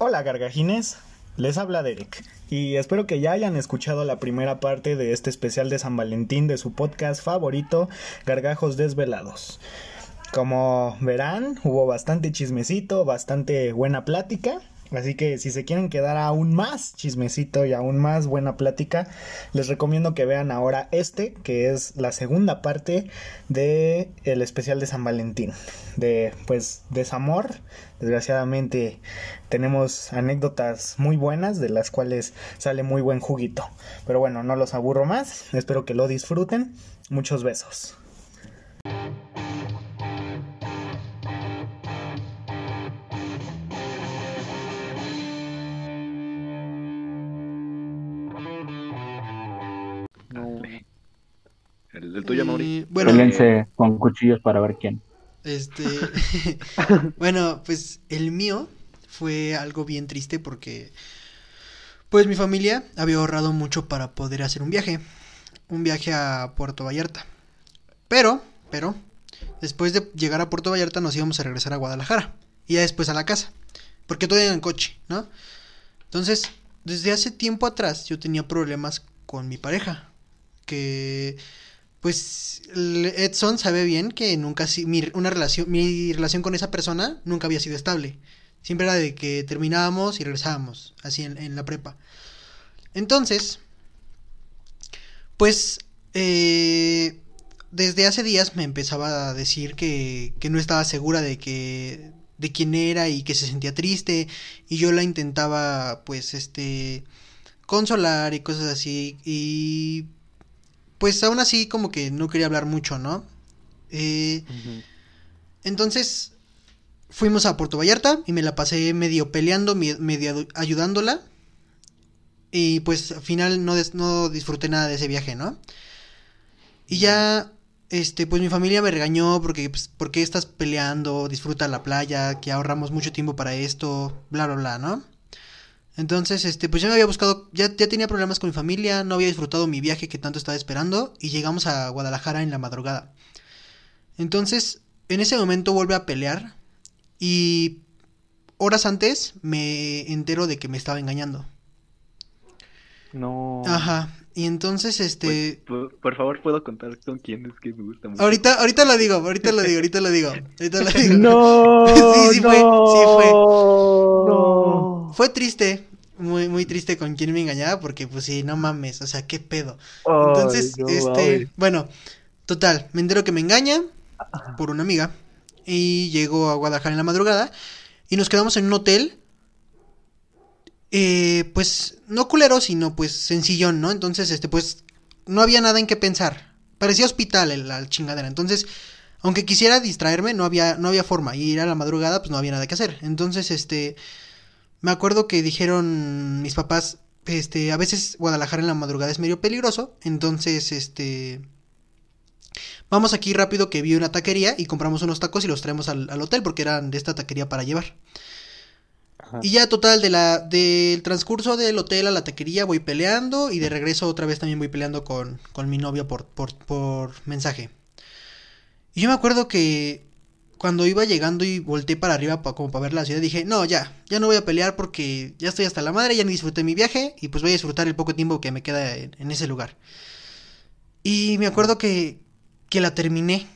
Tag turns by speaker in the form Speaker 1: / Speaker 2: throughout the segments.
Speaker 1: Hola gargajines, les habla Derek y espero que ya hayan escuchado la primera parte de este especial de San Valentín de su podcast favorito, Gargajos Desvelados. Como verán, hubo bastante chismecito, bastante buena plática Así que si se quieren quedar aún más chismecito y aún más buena plática, les recomiendo que vean ahora este, que es la segunda parte de el especial de San Valentín. De pues desamor. Desgraciadamente tenemos anécdotas muy buenas de las cuales sale muy buen juguito. Pero bueno, no los aburro más. Espero que lo disfruten. Muchos besos.
Speaker 2: El tuyo, Mauri.
Speaker 3: Bueno, con cuchillos para ver quién.
Speaker 4: Este. bueno, pues el mío fue algo bien triste porque. Pues mi familia había ahorrado mucho para poder hacer un viaje. Un viaje a Puerto Vallarta. Pero, pero, después de llegar a Puerto Vallarta nos íbamos a regresar a Guadalajara. Y ya después a la casa. Porque todo era en coche, ¿no? Entonces, desde hace tiempo atrás yo tenía problemas con mi pareja. Que pues Edson sabe bien que nunca mi, una relación mi relación con esa persona nunca había sido estable. Siempre era de que terminábamos y regresábamos así en, la prepa. Entonces pues eh, desde hace días me empezaba a decir que, que no estaba segura de que de quién era y que se sentía triste. Y yo la intentaba pues este consolar y cosas así. Y pues aún así como que no quería hablar mucho, ¿no? Eh, entonces fuimos a Puerto Vallarta y me la pasé medio peleando, medio ayudándola. Y pues al final no, no disfruté nada de ese viaje, ¿no? Y ya, este, pues mi familia me regañó porque, pues, ¿por qué estás peleando? Disfruta la playa, que ahorramos mucho tiempo para esto, bla, bla, bla, ¿no? Entonces, este, pues ya me había buscado, ya, ya tenía problemas con mi familia, no había disfrutado mi viaje que tanto estaba esperando y llegamos a Guadalajara en la madrugada. Entonces, en ese momento vuelve a pelear y horas antes me entero de que me estaba engañando.
Speaker 3: No.
Speaker 4: Ajá. Y entonces, este.
Speaker 2: Pues, por, favor, puedo contar con quién es que me gusta mucho.
Speaker 4: Ahorita, ahorita lo digo, ahorita lo digo, ahorita lo digo. Ahorita lo digo.
Speaker 3: No.
Speaker 4: sí, sí fue, sí fue. No. Fue triste, muy, muy triste con quién me engañaba, porque pues sí, no mames, o sea, qué pedo. Entonces, este, bueno, total, me entero que me engaña por una amiga y llego a Guadalajara en la madrugada y nos quedamos en un hotel. Eh, pues no culero, sino pues sencillón, ¿no? Entonces, este, pues no había nada en qué pensar. Parecía hospital la chingadera. Entonces, aunque quisiera distraerme, no había, no había forma. Y ir a la madrugada, pues no había nada que hacer. Entonces, este, me acuerdo que dijeron mis papás, este, a veces Guadalajara en la madrugada es medio peligroso, entonces, este, vamos aquí rápido que vi una taquería y compramos unos tacos y los traemos al, hotel porque eran de esta taquería para llevar. Y ya total, de la, del transcurso del hotel a la taquería voy peleando y de regreso otra vez también voy peleando con, con mi novia por, por, por mensaje. Y yo me acuerdo que cuando iba llegando y volteé para arriba como para ver la ciudad, dije, no, ya, ya no voy a pelear porque ya estoy hasta la madre, ya disfruté mi viaje y pues voy a disfrutar el poco tiempo que me queda en, ese lugar. Y me acuerdo que, que la terminé.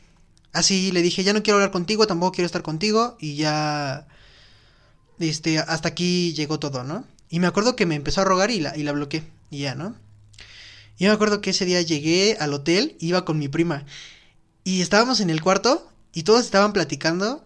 Speaker 4: Así le dije, ya no quiero hablar contigo, tampoco quiero estar contigo y ya... Este, hasta aquí llegó todo, ¿no? Y me acuerdo que me empezó a rogar y la, y la bloqueé. Y ya, ¿no? Y me acuerdo que ese día llegué al hotel, iba con mi prima. Y estábamos en el cuarto y todos estaban platicando.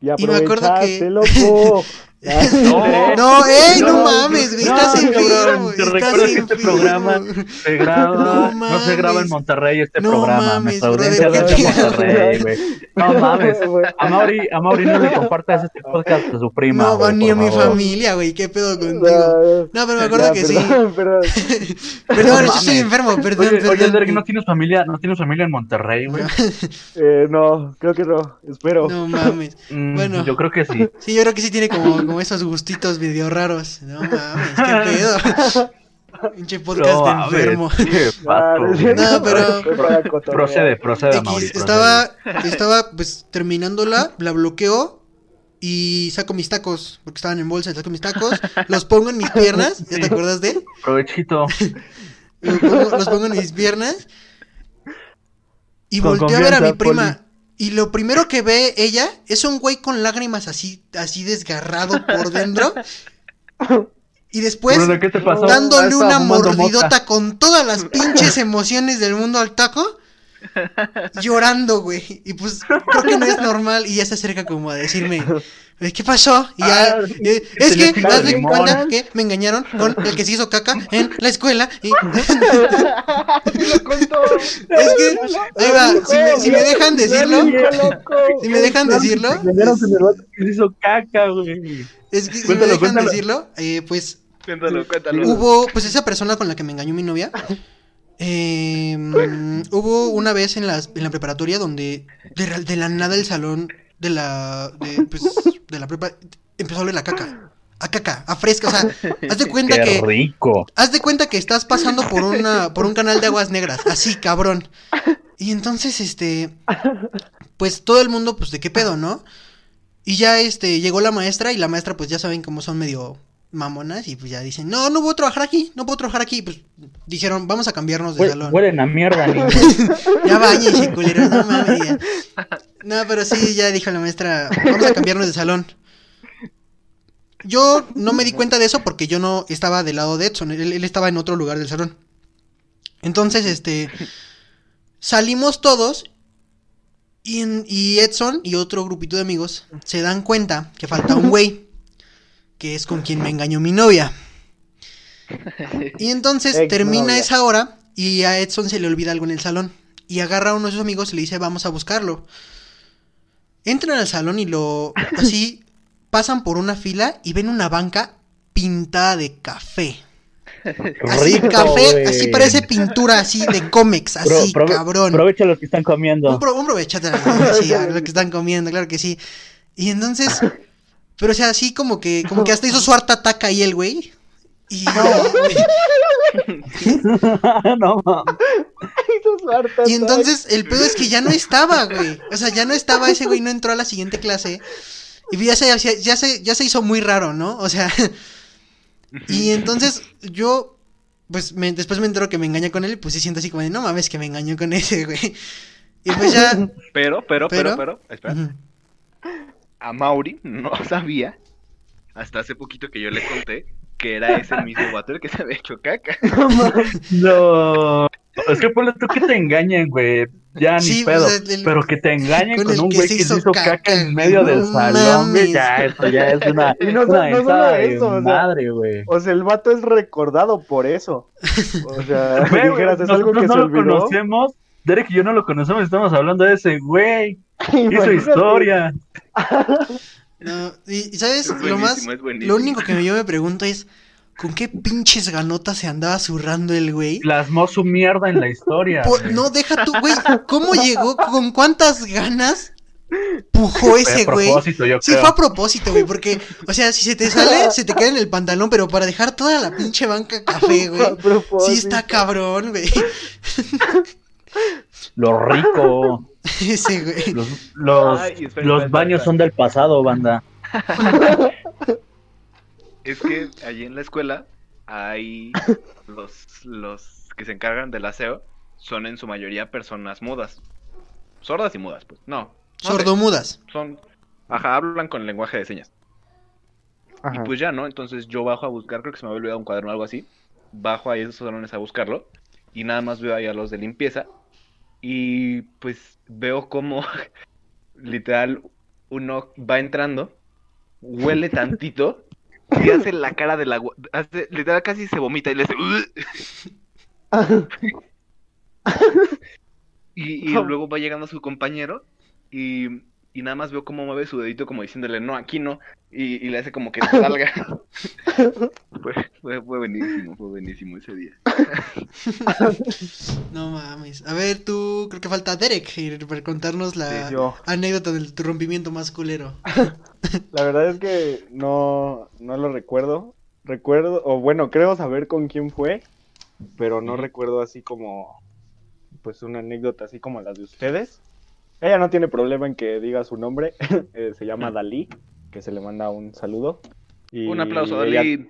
Speaker 3: Y, me acuerdo que.
Speaker 4: no, no, ey, no mames, güey, estás enfermo.
Speaker 3: Te recuerdo que este programa se graba, no, se graba en Monterrey este programa,
Speaker 4: mames, audiencia
Speaker 3: de Monterrey, güey. No mames, a Mauri, a Mauri no le compartas este podcast a su prima.
Speaker 4: No, ni a mi familia, güey, qué pedo contigo. No, pero me acuerdo que sí. Perdón, perdón, yo estoy enfermo, perdón,
Speaker 3: oye,
Speaker 4: perdón.
Speaker 3: Oye, Derek, ¿no tienes familia, no tienes familia en Monterrey, güey?
Speaker 5: Eh, no, creo que no, espero.
Speaker 4: No mames.
Speaker 3: Mm, bueno. Yo creo que sí.
Speaker 4: Sí, yo creo que sí tiene como esos gustitos medio raros. No mames, qué pedo. Pinche podcast de enfermo. no, pero.
Speaker 3: Procede, procede,
Speaker 4: Estaba, estaba pues terminándola, la bloqueó. y saco mis tacos, porque estaban en bolsa, saco mis tacos, los pongo en mis piernas, ¿ya te acuerdas de?
Speaker 3: Provechito.
Speaker 4: Los pongo, los pongo en mis piernas y
Speaker 3: Con
Speaker 4: volteo a ver a mi prima. Y lo primero que ve ella es un güey con lágrimas así, así desgarrado por dentro. Y después
Speaker 3: Bruno, ¿qué te pasó?
Speaker 4: dándole una mordidota
Speaker 3: mota.
Speaker 4: con todas las pinches emociones del mundo al taco. Llorando, güey. Y pues creo que no es normal. Y ya se acerca como a decirme, "Eh, ¿qué pasó? Y ya,
Speaker 3: Ah,
Speaker 4: eh, es que,
Speaker 3: pica
Speaker 4: haz de
Speaker 3: limón.
Speaker 4: cuenta que me engañaron con el que se hizo caca en la escuela. Y...
Speaker 5: Lo contó.
Speaker 4: Es que, ahí va, si me, si me dejan decirlo, si me dejan decirlo,
Speaker 3: se hizo caca, güey.
Speaker 4: es que si me
Speaker 3: Cuéntalo,
Speaker 4: dejan
Speaker 3: cuéntalo.
Speaker 4: decirlo, eh, pues
Speaker 2: Cuéntalo, cuéntalo.
Speaker 4: hubo, pues esa persona con la que me engañó mi novia, eh, mm, hubo una vez en la, en la preparatoria donde de, la nada el salón de la, de, pues, de la prepa empezó a oler a caca. A caca, a fresca, o sea, haz de cuenta
Speaker 3: Qué
Speaker 4: que
Speaker 3: rico.
Speaker 4: Haz de cuenta que estás pasando por una por un canal de aguas negras, así, cabrón. Y entonces este pues todo el mundo pues de qué pedo, ¿no? Y ya este llegó la maestra y la maestra pues ya saben cómo son medio mamonas y pues ya dicen, "No, no puedo trabajar aquí, no puedo trabajar aquí." Pues dijeron, "Vamos a cambiarnos de
Speaker 3: Hue-
Speaker 4: salón."
Speaker 3: Huelen a mierda, niño.
Speaker 4: Ya váyanse, culeros, no mames. No, pero sí, ya dijo la maestra, vamos a cambiarnos de salón. Yo no me di cuenta de eso porque yo no estaba del lado de Edson, él, él estaba en otro lugar del salón. Entonces, este, salimos todos y, en- y Edson y otro grupito de amigos se dan cuenta que falta un güey, que es con quien me engañó mi novia. Y entonces
Speaker 5: Ex
Speaker 4: termina
Speaker 5: novia.
Speaker 4: esa hora y a Edson se le olvida algo en el salón. Y agarra a uno de sus amigos y le dice, vamos a buscarlo. Entran al salón y lo... Así pasan por una fila y ven una banca pintada de café. Así
Speaker 3: Rico,
Speaker 4: café, así parece pintura así de cómics,
Speaker 3: Pro-
Speaker 4: así
Speaker 3: prove-
Speaker 4: cabrón.
Speaker 3: Aprovecha los que están comiendo.
Speaker 4: Un, pro, un provechote, sí, a lo que están comiendo, claro que sí. Y entonces, pero o sea, así como que, como que hasta hizo su harta ataca ahí el güey. Y,
Speaker 3: no mames.
Speaker 4: y entonces el pedo es que ya no estaba, güey. O sea, ya no estaba ese güey, no entró a la siguiente clase. Y ya se, ya se, ya se hizo muy raro, ¿no? O sea, y entonces yo, pues me- después me entero que me engaña con él y pues sí siento así como de, no mames que me engañó con ese, güey. Y pues ya...
Speaker 2: Pero, pero, pero,
Speaker 4: Pero-
Speaker 2: pero, espera. A Mauri no sabía, hasta hace poquito que yo le conté, que era ese mismo vato el que se había hecho caca.
Speaker 3: No. Es que ponle tú que te engañen, güey. Ya ni pedo.
Speaker 4: o sea, el-
Speaker 3: Pero que te engañen
Speaker 4: con
Speaker 3: un güey que se
Speaker 4: hizo
Speaker 3: caca,
Speaker 4: caca,
Speaker 3: en medio del
Speaker 4: no
Speaker 3: salón, güey. Ya, esto ya es una,
Speaker 5: Y no
Speaker 3: una
Speaker 5: no solo eso, o sea,
Speaker 3: madre, güey.
Speaker 5: O sea, el vato es recordado por eso. O sea, dijeras, es algo que
Speaker 3: no
Speaker 5: se
Speaker 3: lo conocemos. Derek y yo no lo conocemos, estamos hablando de ese güey. Hizo historia.
Speaker 4: No, y, y sabes,
Speaker 2: Es
Speaker 4: lo más, lo único que yo me pregunto es, ¿con qué pinches ganotas se andaba zurrando el güey?
Speaker 3: Plasmó su mierda en la historia.
Speaker 4: Por-
Speaker 3: güey.
Speaker 4: no, deja tú, güey, ¿cómo llegó? ¿Con cuántas ganas pujó
Speaker 3: Fue
Speaker 4: ese
Speaker 3: a
Speaker 4: güey?
Speaker 3: propósito, yo
Speaker 4: Sí,
Speaker 3: creo.
Speaker 4: fue a propósito, güey, porque, o sea, si se te sale, se te queda en el pantalón, pero para dejar toda la pinche banca café,
Speaker 5: A
Speaker 4: güey.
Speaker 5: propósito.
Speaker 4: Sí está cabrón, güey.
Speaker 3: Lo rico.
Speaker 4: Ese, güey.
Speaker 3: Los, los,
Speaker 2: Ay, espera,
Speaker 3: los
Speaker 2: espera,
Speaker 3: baños son del pasado, banda.
Speaker 2: Es que allí en la escuela hay los, los que se encargan del aseo, son en su mayoría personas mudas. Sordas y mudas, pues. No. no sé,
Speaker 4: Sordomudas.
Speaker 2: son. Ajá, hablan con lenguaje de señas.
Speaker 5: Ajá.
Speaker 2: Y pues ya, ¿no? Entonces yo bajo a buscar, creo que se me había olvidado un cuaderno o algo así. Bajo ahí a esos salones a buscarlo. Y nada más veo ahí a los de limpieza. Y pues veo como literal uno va entrando, huele tantito y hace la cara de la... gu- Hace, literal casi se vomita y le hace... Y, y luego va llegando su compañero y, y nada más veo cómo mueve su dedito como diciéndole, no, aquí no, y, y le hace como que salga. Fue, fue, fue buenísimo, fue buenísimo ese día.
Speaker 4: No mames. A ver, tú, creo que falta Derek para contarnos la anécdota del tu rompimiento más culero.
Speaker 5: La verdad es que no, no lo recuerdo. Recuerdo, o bueno, creo saber con quién fue, pero no recuerdo así como, pues una anécdota así como las de ustedes. Ella no tiene problema en que diga su nombre, eh, se llama Dalí. que se le manda un saludo. Y
Speaker 2: Un aplauso,
Speaker 5: ella-
Speaker 2: Dalí.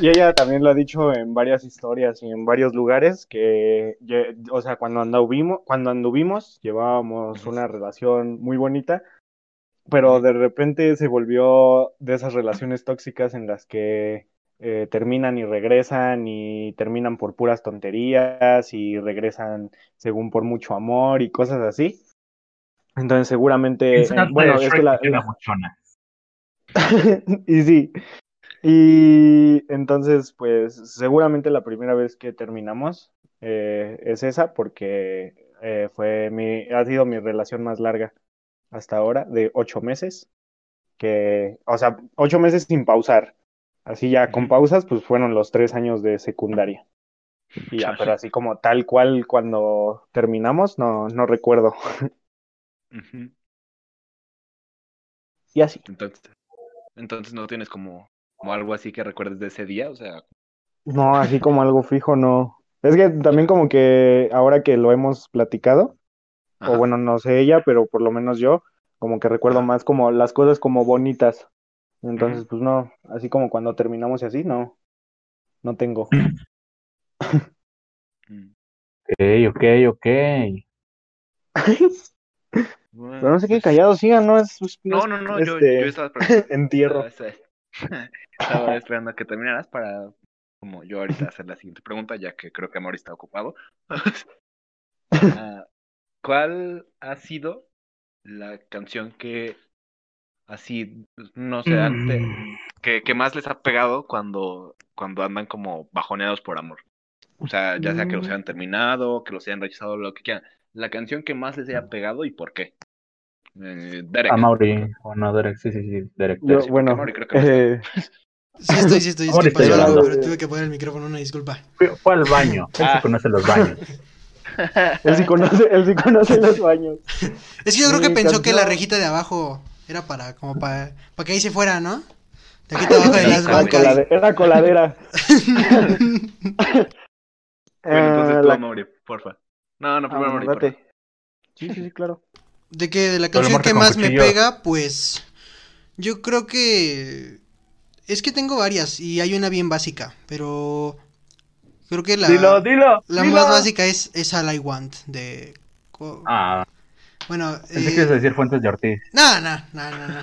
Speaker 5: Y ella también lo ha dicho en varias historias y en varios lugares que, o sea, cuando anduvimos, cuando anduvimos, llevábamos una relación muy bonita, pero de repente se volvió de esas relaciones tóxicas en las que eh, terminan y regresan y terminan por puras tonterías y regresan según por mucho amor y cosas así. Entonces seguramente, eh, bueno, es que la,
Speaker 3: la.
Speaker 5: y sí. Y entonces, pues seguramente la primera vez que terminamos eh, es esa porque eh, fue mi, ha sido mi relación más larga hasta ahora, de ocho meses. Que, o sea, ocho meses sin pausar. Así ya con pausas, pues fueron los tres años de secundaria. Y ya, pero así como tal cual cuando terminamos, no, no recuerdo. Y así.
Speaker 2: Entonces, entonces no tienes como, como algo así que recuerdes de ese día, o sea,
Speaker 5: No, así como algo fijo, no. Es que también como que ahora que lo hemos platicado,
Speaker 2: ajá.
Speaker 5: o bueno, no sé ella, pero por lo menos yo, como que recuerdo
Speaker 2: Ajá.
Speaker 5: más como las cosas como bonitas. Entonces, pues no, así como cuando terminamos y así, no, no tengo.
Speaker 2: Mm.
Speaker 3: Ok, ok, ok.
Speaker 2: Bueno,
Speaker 5: Pero no sé qué
Speaker 2: pues,
Speaker 5: callado sigan, ¿no? Es, es-
Speaker 2: No, no, no, yo,
Speaker 5: este,
Speaker 2: yo estaba preguntando-
Speaker 5: entierro.
Speaker 2: estaba- estaba esperando a que terminaras para, como yo ahorita hacer la siguiente pregunta, ya que creo que Amor está ocupado. Ah, ¿Cuál ha sido la canción que así, no sé, ante-
Speaker 3: Mm.
Speaker 2: que, que más les ha pegado cuando, cuando andan como bajoneados por amor? O sea, ya sea que los
Speaker 5: Mm.
Speaker 2: hayan terminado, que los hayan rechazado, lo que quieran. La canción que más les haya pegado y por qué. Eh, Derek.
Speaker 3: A Mauri, o no, Derek, sí, sí, sí, Derek.
Speaker 5: Yo,
Speaker 2: sí,
Speaker 5: bueno,
Speaker 2: Mauri creo que
Speaker 5: eh,
Speaker 4: Sí estoy, sí estoy. Es que
Speaker 3: estoy
Speaker 4: pasó algo, pero tuve que poner el micrófono, una disculpa.
Speaker 3: Fue, al baño, él
Speaker 2: Ah.
Speaker 3: sí conoce los baños.
Speaker 5: él sí conoce, él sí conoce los baños.
Speaker 4: Es que yo creo que
Speaker 5: Mi
Speaker 4: pensó que la rejita de abajo era para, como para, para que ahí se fuera, ¿no? De aquí abajo de las bancas.
Speaker 5: colade- era coladera.
Speaker 2: Bueno, entonces
Speaker 5: Eh,
Speaker 2: tú,
Speaker 5: la-
Speaker 2: Mauri, porfa. No, no,
Speaker 5: Ah,
Speaker 2: primero Mauri,
Speaker 5: date. Sí, sí, sí, claro.
Speaker 4: De que de la canción que más me pega, pues yo creo que es que tengo varias y hay una bien básica, pero creo que la
Speaker 3: Dilo, dilo.
Speaker 4: la
Speaker 3: dilo.
Speaker 4: más básica es es All I Want de
Speaker 3: Ah,
Speaker 4: bueno,
Speaker 3: pensé
Speaker 4: eh,
Speaker 3: que decir Fuentes de Ortiz.
Speaker 4: No, no, no, no, no.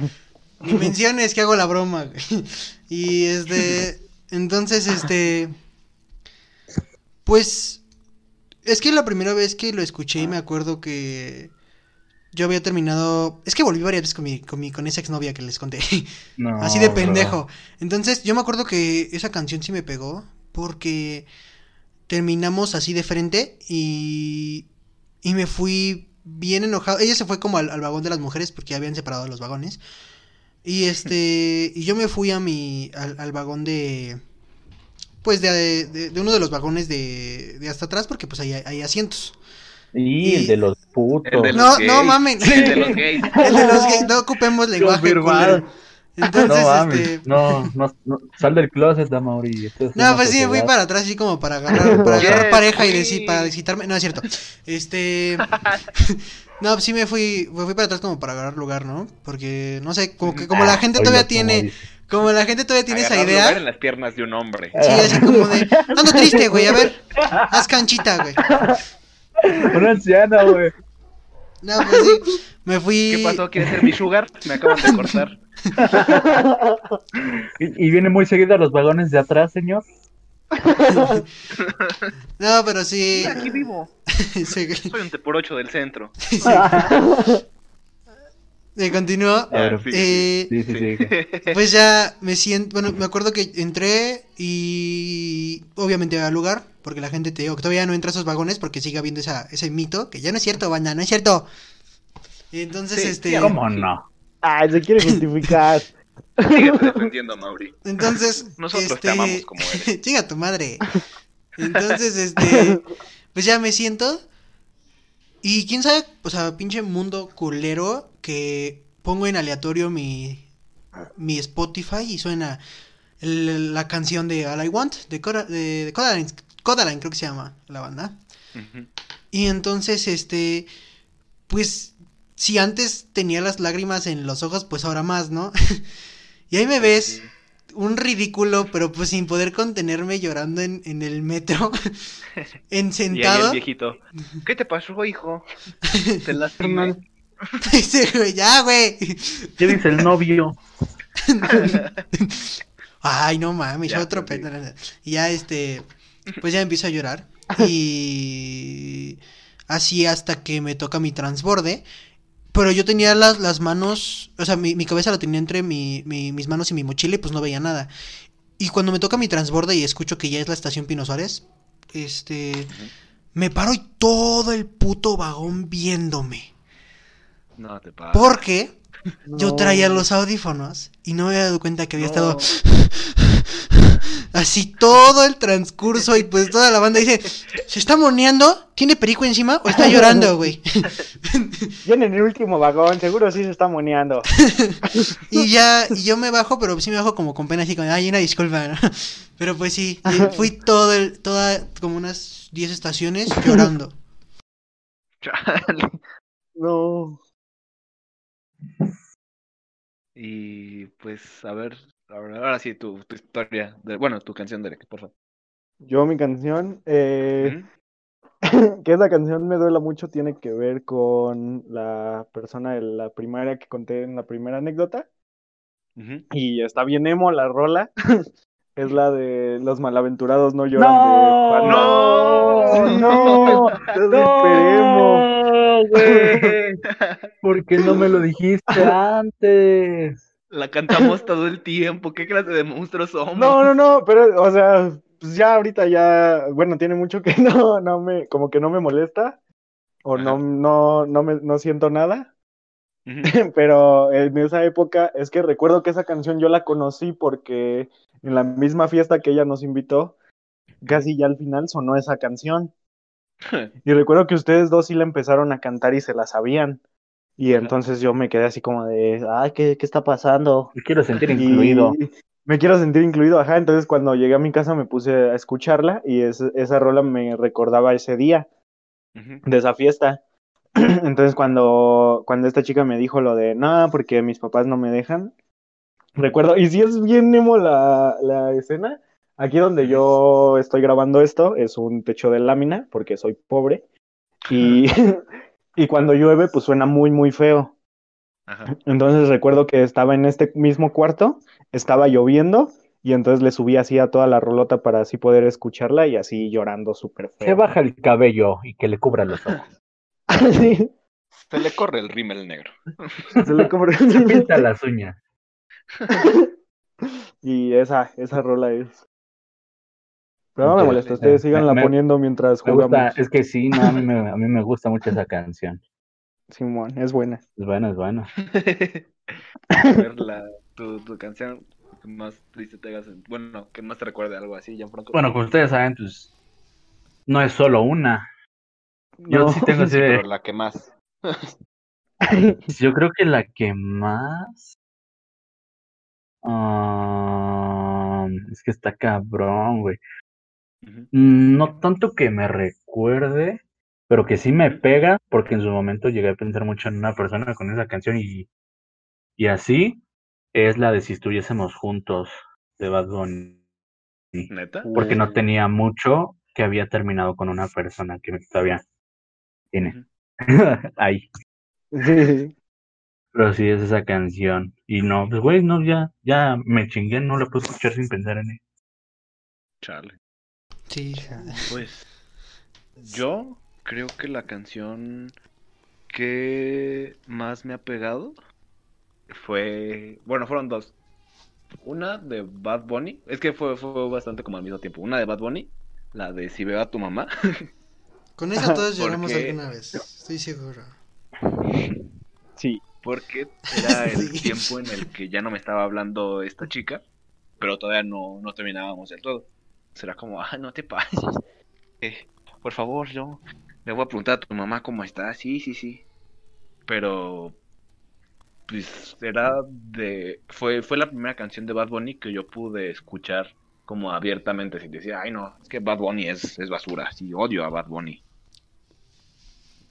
Speaker 4: Ni menciones que hago la broma, güey. Y este. Entonces, este. Pues. Es que la primera vez que lo escuché, me acuerdo que. Yo había terminado. Es que volví varias veces con mi, con mi, con esa exnovia que les conté.
Speaker 3: No,
Speaker 4: Así de
Speaker 3: bro.
Speaker 4: pendejo. Entonces, yo me acuerdo que esa canción sí me pegó. Porque terminamos así de frente. Y. Y me fui bien enojado. Ella se fue como al, al vagón de las mujeres porque ya habían separado los vagones. Y este. Y yo me fui a mi. al, al vagón de. Pues de, de, de uno de los vagones de, de hasta atrás, porque pues ahí hay, hay asientos.
Speaker 3: Y el de los putos.
Speaker 2: El de los
Speaker 4: No,
Speaker 2: gays.
Speaker 4: no mamen.
Speaker 2: El de los gays.
Speaker 4: El de los gays, no ocupemos lenguaje. Entonces,
Speaker 3: no mames,
Speaker 4: este.
Speaker 3: no, no, no, sal del closet, da Mauri. esto es
Speaker 4: No, pues sí, me fui para atrás así como para agarrar, para agarrar pareja y decir, para excitarme. No, es cierto. Este. No, pues sí me fui, me fui para atrás como para agarrar lugar, ¿no? Porque, no sé, como que como la
Speaker 3: Ah,
Speaker 4: gente todavía tiene,
Speaker 3: dice.
Speaker 4: Como la gente todavía tiene esa
Speaker 2: Agarrar lugar en
Speaker 4: idea.
Speaker 2: las piernas de un hombre.
Speaker 4: Sí, así como de, ando triste, güey, a ver, haz canchita, güey.
Speaker 3: Una anciana, güey.
Speaker 4: No, pues sí, me fui.
Speaker 2: ¿Qué pasó? ¿Quieres ser mi sugar? Me acaban de cortar.
Speaker 3: Y, y viene muy seguido a los vagones de atrás, señor.
Speaker 4: No, pero sí.
Speaker 2: Aquí vivo.
Speaker 4: sí,
Speaker 2: Soy un te por ocho del centro.
Speaker 4: sí. Eh, continúo.
Speaker 3: Claro.
Speaker 2: sí,
Speaker 4: Eh,
Speaker 3: Sí, sí, sí.
Speaker 4: Pues ya me siento, bueno, me acuerdo que entré y obviamente al lugar, porque la gente te digo que todavía no entra a esos vagones porque sigue habiendo esa, ese mito, que ya no es cierto, banda, no es cierto. Entonces,
Speaker 2: Sí,
Speaker 4: este,
Speaker 3: ¿Cómo no?
Speaker 5: Ay, se quiere justificar.
Speaker 2: Síguete defendiendo, Mauri.
Speaker 4: entonces,
Speaker 2: Nosotros te
Speaker 4: este,
Speaker 2: amamos como eres.
Speaker 4: Chinga tu madre. Entonces, este, pues ya me siento y quién sabe, o sea, pinche mundo culero que pongo en aleatorio mi mi Spotify y suena el- la canción de All I Want de, Cora- de, de Codaline, Codaline, creo que se llama la banda. Y entonces, este, pues si antes tenía las lágrimas en los ojos, pues ahora más, ¿no? y ahí me ves, un ridículo, pero pues sin poder contenerme llorando en, en el metro, en
Speaker 2: Y ahí
Speaker 4: sentado.
Speaker 2: el viejito. ¿Qué te pasó, hijo? Te lastimé.
Speaker 4: Dice, güey, ya, güey.
Speaker 3: ¿Qué dice el novio?
Speaker 4: Ay, no mames,
Speaker 2: Ya,
Speaker 4: otro
Speaker 2: sí.
Speaker 4: Y ya este, pues ya empiezo a llorar. Y así hasta que me toca mi transborde. Pero yo tenía las, las manos, o sea, mi, mi cabeza la tenía entre mi, mi- mis manos y mi mochila y pues no veía nada. Y cuando me toca mi transborde y escucho que ya es la estación Pino Suárez, este, me paro y todo el puto vagón viéndome.
Speaker 2: No te pasa.
Speaker 4: Porque yo traía los audífonos y no me había dado cuenta que había
Speaker 2: No.
Speaker 4: estado así todo el transcurso y pues toda la banda dice, ¿se está moneando? ¿Tiene perico encima o está llorando, güey?
Speaker 5: Viene en el último vagón, seguro sí se está moneando.
Speaker 4: Y ya, y yo me bajo, pero sí me bajo como con pena, así como, ay, una disculpa, ¿no? Pero pues sí, fui todo el, toda, como unas 10 estaciones llorando.
Speaker 5: No.
Speaker 2: Y pues, a ver, ahora, ahora sí, tu, tu historia. de- bueno, tu canción, Derek, por favor.
Speaker 5: Yo mi canción, eh, que esa canción me duela mucho, tiene que ver con la persona de la primaria que conté en la primera anécdota. Y está bien emo la rola. Es la de Los malaventurados no lloran
Speaker 3: ¡No!
Speaker 5: de
Speaker 3: ¡No!
Speaker 5: Emo.
Speaker 3: ¡No, güey! ¿Por qué no me lo dijiste antes?
Speaker 2: La cantamos todo el tiempo. ¿Qué clase de monstruos somos?
Speaker 5: No, no, no, pero, o sea, pues ya ahorita ya, bueno, tiene mucho que no, no me, como que no me molesta, o no, no, no me, no siento nada, Pero en esa época es que recuerdo que esa canción yo la conocí porque en la misma fiesta que ella nos invitó, casi ya al final sonó esa canción. Y recuerdo que ustedes dos sí la empezaron a cantar y se la sabían. Y entonces yo me quedé así como de, ay, ¿qué, qué está pasando?
Speaker 3: Me quiero sentir
Speaker 5: Y
Speaker 3: incluido.
Speaker 5: me quiero sentir incluido, ajá. Entonces cuando llegué a mi casa me puse a escucharla y es- esa rola me recordaba ese día de esa fiesta. Entonces cuando, cuando esta chica me dijo lo de, no, porque mis papás no me dejan, recuerdo, y si es bien emo la, la escena, aquí donde yo estoy grabando esto es un techo de lámina porque soy pobre y, y cuando llueve pues suena muy muy feo.
Speaker 2: Ajá.
Speaker 5: Entonces recuerdo que estaba en este mismo cuarto, estaba lloviendo y entonces le subí así a toda la rolota para así poder escucharla y así llorando súper
Speaker 3: Se
Speaker 5: feo.
Speaker 3: baja el cabello y que le cubra los ojos.
Speaker 5: Sí,
Speaker 2: Se le corre el rímel negro.
Speaker 5: se le cubre-
Speaker 3: Se pinta las uñas.
Speaker 5: Y esa, esa rola es. Pero no me molesta, ustedes
Speaker 3: Me-
Speaker 5: síganla
Speaker 3: me-
Speaker 5: poniendo mientras jugamos.
Speaker 3: gusta, es que sí, no, a mí me, a mí me gusta mucho esa canción.
Speaker 5: Simón, es buena.
Speaker 3: Es buena, es buena.
Speaker 2: A ver, la, tu, tu canción que más triste te haga sent- Bueno, que más te recuerde algo así, Gianfranco.
Speaker 3: Bueno, como ustedes saben, pues no es solo una. Yo
Speaker 5: No.
Speaker 3: sí tengo así de-
Speaker 2: pero la que más.
Speaker 3: Yo creo que la que más. ah, es que está cabrón, güey. No tanto que me recuerde, pero que sí me pega, porque en su momento llegué a pensar mucho en una persona con esa canción y, y así es la de Si estuviésemos juntos de Bad Bunny.
Speaker 2: ¿Neta?
Speaker 3: Porque no tenía mucho que había terminado con una persona que todavía tiene. Ahí.
Speaker 5: Sí.
Speaker 3: Pero sí es esa canción. Y no, pues güey, no, ya, ya me chingué, no la puedo escuchar sin pensar en ella.
Speaker 2: Chale.
Speaker 4: Sí.
Speaker 2: Pues yo creo que la canción que más me ha pegado fue, bueno, fueron dos. Una de Bad Bunny, es que fue, fue bastante como al mismo tiempo. Una de Bad Bunny, la de Si veo a tu mamá.
Speaker 4: Con eso todos lloramos alguna vez, estoy seguro.
Speaker 5: Sí.
Speaker 2: Porque era el
Speaker 4: Sí.
Speaker 2: tiempo en el que ya no me estaba hablando esta chica, pero todavía no, no terminábamos del todo. Será como, ah, no te pases. Eh, por favor, yo le voy a preguntar a tu mamá cómo está. Sí, sí, sí. Pero, pues, era de... Fue, fue la primera canción de Bad Bunny que yo pude escuchar como abiertamente, sin decir, ay, no, es que Bad Bunny es, es basura. Sí, odio a Bad Bunny.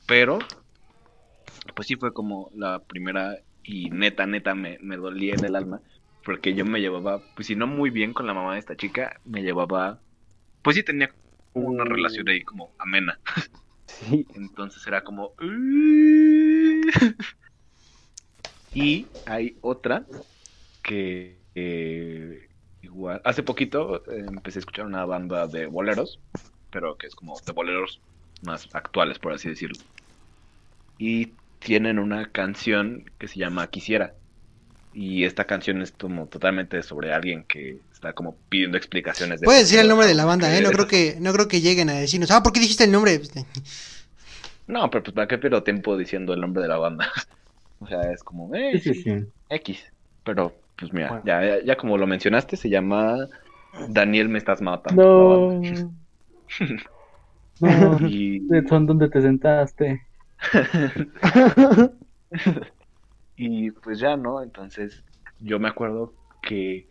Speaker 2: Pero pues sí fue como la primera y neta, neta me, me dolía en el alma. Porque yo me llevaba, pues si no muy bien con la mamá de esta chica, me llevaba, pues sí tenía una relación ahí como amena.
Speaker 5: Sí.
Speaker 2: Entonces era como... Y hay otra que eh, igual... Hace poquito eh, empecé a escuchar una banda de boleros, pero que es como de boleros más actuales, por así decirlo. Y tienen una canción que se llama Quisiera. Y esta canción es como totalmente sobre alguien que está como pidiendo explicaciones. de
Speaker 4: Puedes decir
Speaker 2: qué
Speaker 4: el nombre de la banda, ¿eh? No creo que, no creo que lleguen a decirnos, ah, ¿por qué dijiste el nombre?
Speaker 2: No, pero pues para qué pierdo tiempo diciendo el nombre de la banda. o sea, es como, eh,
Speaker 3: Sí, sí, sí.
Speaker 2: X. Pero, pues mira,
Speaker 5: Bueno.
Speaker 2: ya, ya, ya como lo mencionaste, se llama Daniel me estás matando.
Speaker 3: No. No,
Speaker 2: Y,
Speaker 3: son donde te sentaste.
Speaker 2: y pues ya, ¿no? Entonces, yo me acuerdo que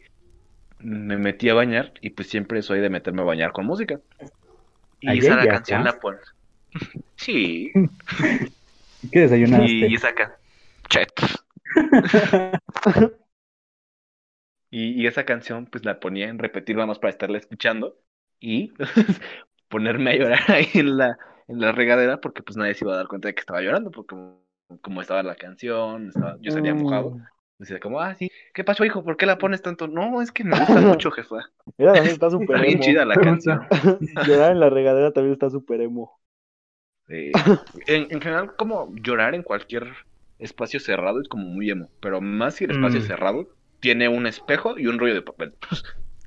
Speaker 2: me metí a bañar y pues siempre soy de meterme a bañar con música. Y esa la canción la pon. Sí,
Speaker 3: ¿Qué desayunaste?
Speaker 2: y esa. Y, y esa canción, pues la ponía en repetir, vamos, para estarla escuchando y ponerme a llorar ahí en la, en la regadera, porque pues nadie se iba a dar cuenta de que estaba llorando, porque como, estaba la canción, estaba- yo salía mojado.
Speaker 5: Mm.
Speaker 2: Decía como, ah, sí, ¿qué pasó, hijo? ¿Por qué la pones tanto? No, es que me gusta mucho, jefa.
Speaker 5: Mira, también está súper
Speaker 2: Está bien
Speaker 5: emo.
Speaker 2: chida la canción.
Speaker 5: Llorar en la regadera también está súper emo.
Speaker 2: Sí. En, en general, como llorar en cualquier espacio cerrado es como muy emo, pero más si el espacio
Speaker 3: Mm.
Speaker 2: cerrado tiene un espejo y un rollo de papel.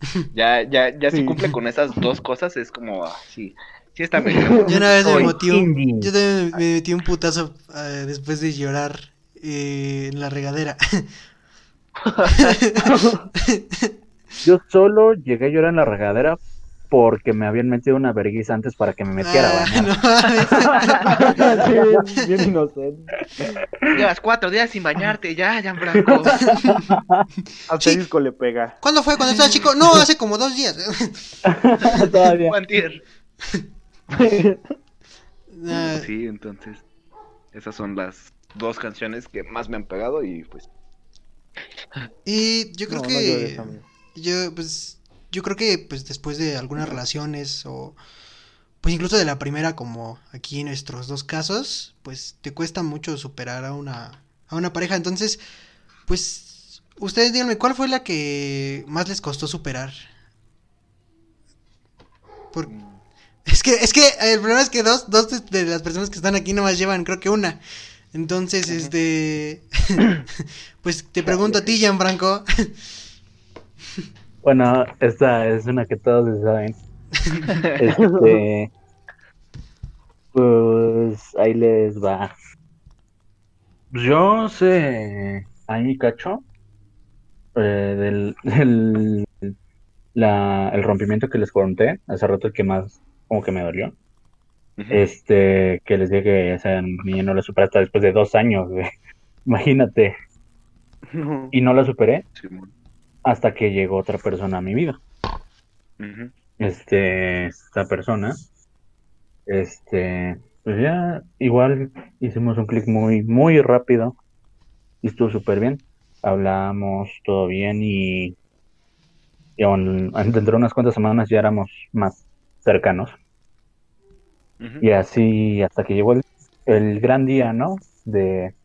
Speaker 2: ya, ya, ya si
Speaker 5: Sí.
Speaker 2: cumple con esas dos cosas es como, ah, sí, está.
Speaker 4: Yo una vez me metí un, yo también me metí un putazo eh, después de llorar eh, en la regadera.
Speaker 3: Yo solo llegué a llorar en la regadera porque me habían metido una vergüenza antes para que me metiera a
Speaker 4: Ah,
Speaker 3: bañar.
Speaker 4: no.
Speaker 5: Sí, bien inocente.
Speaker 2: Llevas cuatro días sin bañarte, ya, ya, Franco.
Speaker 5: Asterisco le pega.
Speaker 4: ¿Cuándo fue? ¿Cuando estaba chico? No, hace como dos días.
Speaker 3: Todavía.
Speaker 4: Ah,
Speaker 2: Sí, entonces, esas son las dos canciones que más me han pegado y pues,
Speaker 4: y yo creo
Speaker 5: No, no
Speaker 4: que
Speaker 5: llores,
Speaker 4: yo pues yo creo que pues después de algunas relaciones o pues incluso de la primera como aquí en nuestros dos casos, pues te cuesta mucho superar a una a una pareja, entonces pues ustedes díganme cuál fue la que más les costó superar. Por- Es que es que el problema es que dos dos de- de las personas que están aquí nomás llevan creo que una. Entonces, este pues te pregunto a ti, Gianfranco.
Speaker 3: Bueno, esta es una que todos saben. Este, pues ahí les va. Yo sé, ahí cacho, eh, del, del- la, el rompimiento que les conté hace rato el que más como que me dolió. Este, que les dije que esa niña no la superé hasta después de dos años, güey. Imagínate.
Speaker 5: No.
Speaker 3: Y no la superé hasta que llegó otra persona a mi vida. Este, esta persona, este, pues ya igual hicimos un clic muy, muy rápido y estuvo súper bien. Hablamos todo bien y, y aún- dentro de unas cuantas semanas ya éramos más cercanos. Y así hasta que llegó el, el gran día, ¿no? De,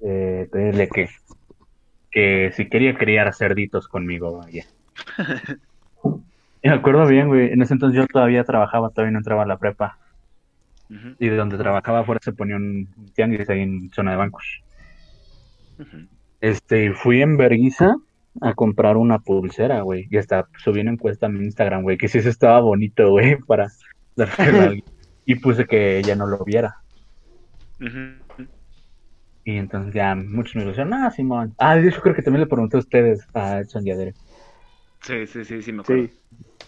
Speaker 3: de pedirle que, que si quería criar cerditos conmigo, vaya. Me acuerdo bien, güey. En ese entonces yo todavía trabajaba, todavía no entraba a la prepa. Y de donde trabajaba afuera se ponía un tianguis ahí en zona de bancos.
Speaker 2: Ujú.
Speaker 3: Este, y fui en Berguisa a comprar una pulsera, güey. Y hasta subí una encuesta a mi Instagram, güey, que si eso estaba bonito, güey, para dárselo a alguien. Y puse que ella no lo viera. Y entonces ya muchos me dijeron, ah, Simón. Ah, hecho creo que también le pregunté a ustedes, a Edson y a Derek.
Speaker 2: Sí, sí, sí, sí, me acuerdo.
Speaker 5: Sí.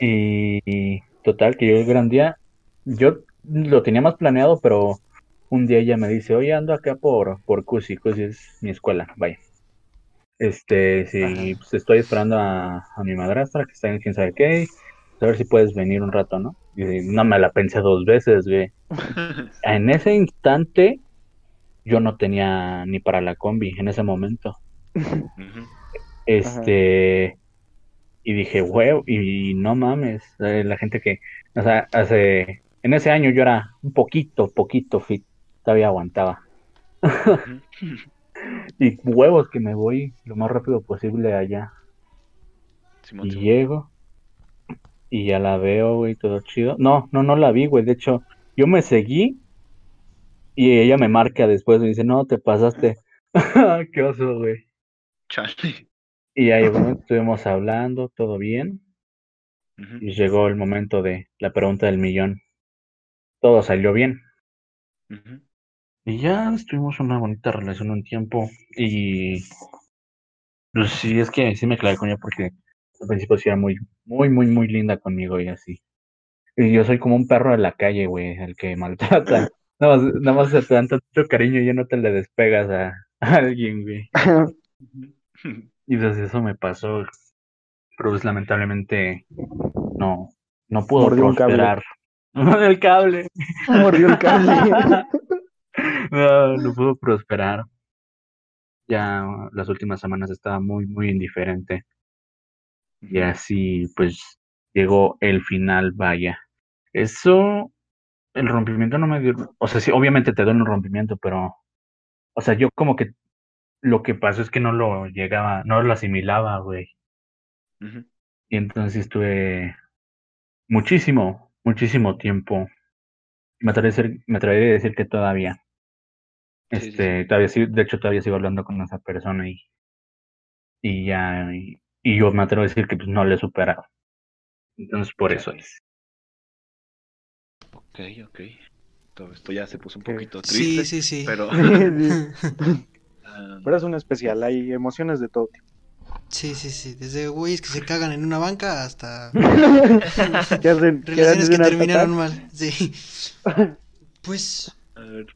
Speaker 3: Y, y total, que yo el gran día, yo lo tenía más planeado, pero un día ella me dice, oye, ando acá por, por Cusi, Cusi es mi escuela, vaya. Este,
Speaker 4: Ajá.
Speaker 3: pues estoy esperando a, a mi madrastra, que está en quién sabe qué, a ver si puedes venir un rato, ¿no? Y no me la pensé dos veces, güey. En ese instante yo no tenía ni para la combi en ese momento. Este, y dije, huevo, y no mames, la gente que, o sea, hace, en ese año yo era un poquito, poquito fit, todavía aguantaba. Y huevos que me voy lo más rápido posible allá.
Speaker 2: Simón,
Speaker 3: Y
Speaker 2: Simón.
Speaker 3: llego y ya la veo, güey, todo chido. No, no, no la vi, güey. De hecho, yo me seguí y ella me marca después y dice, no, te pasaste. Qué oso, güey. Y ahí bueno, estuvimos hablando, todo bien. Y llegó el momento de la pregunta del millón. Todo salió bien. Y ya estuvimos una bonita relación un tiempo. Y pues sí, es que sí me clavé con ella porque al principio sí era muy, muy, muy, muy linda conmigo y así. Y yo soy como un perro de la calle, güey, el que maltrata. Nada más, nada más se te dan tanto cariño y ya no te le despegas a, a alguien, güey. Y pues eso me pasó. Pero pues lamentablemente no, no pudo
Speaker 5: Mordió cable.
Speaker 3: prosperar. El cable.
Speaker 5: Mordió el cable.
Speaker 3: No, no pudo prosperar. Ya las últimas semanas estaba muy, muy indiferente. Y así, pues, llegó el final, vaya. Eso, el rompimiento no me dio, o sea, sí, obviamente te duele un rompimiento, pero, o sea, yo como que lo que pasó es que no lo llegaba, no lo asimilaba, güey. Y entonces estuve muchísimo, muchísimo tiempo. Me atrevería a decir, me atrevería a decir que todavía.
Speaker 2: Sí, sí,
Speaker 3: Este, todavía sí, de hecho todavía sigo hablando con esa persona y, y ya, y, y yo me atrevo a decir que pues no le he superado. Entonces por eso es.
Speaker 2: Ok, ok. Todo esto ya se puso un poquito triste.
Speaker 4: sí, sí.
Speaker 2: Pero.
Speaker 5: Sí.
Speaker 2: ah,
Speaker 5: Pero es un especial, hay emociones de todo tipo.
Speaker 4: Sí, sí, sí. Desde güeyes que se cagan en una banca hasta
Speaker 5: ¿Qué hacen? ¿Qué
Speaker 4: relaciones
Speaker 5: hacen
Speaker 4: que terminaron mal. Sí. Pues,
Speaker 2: a ver.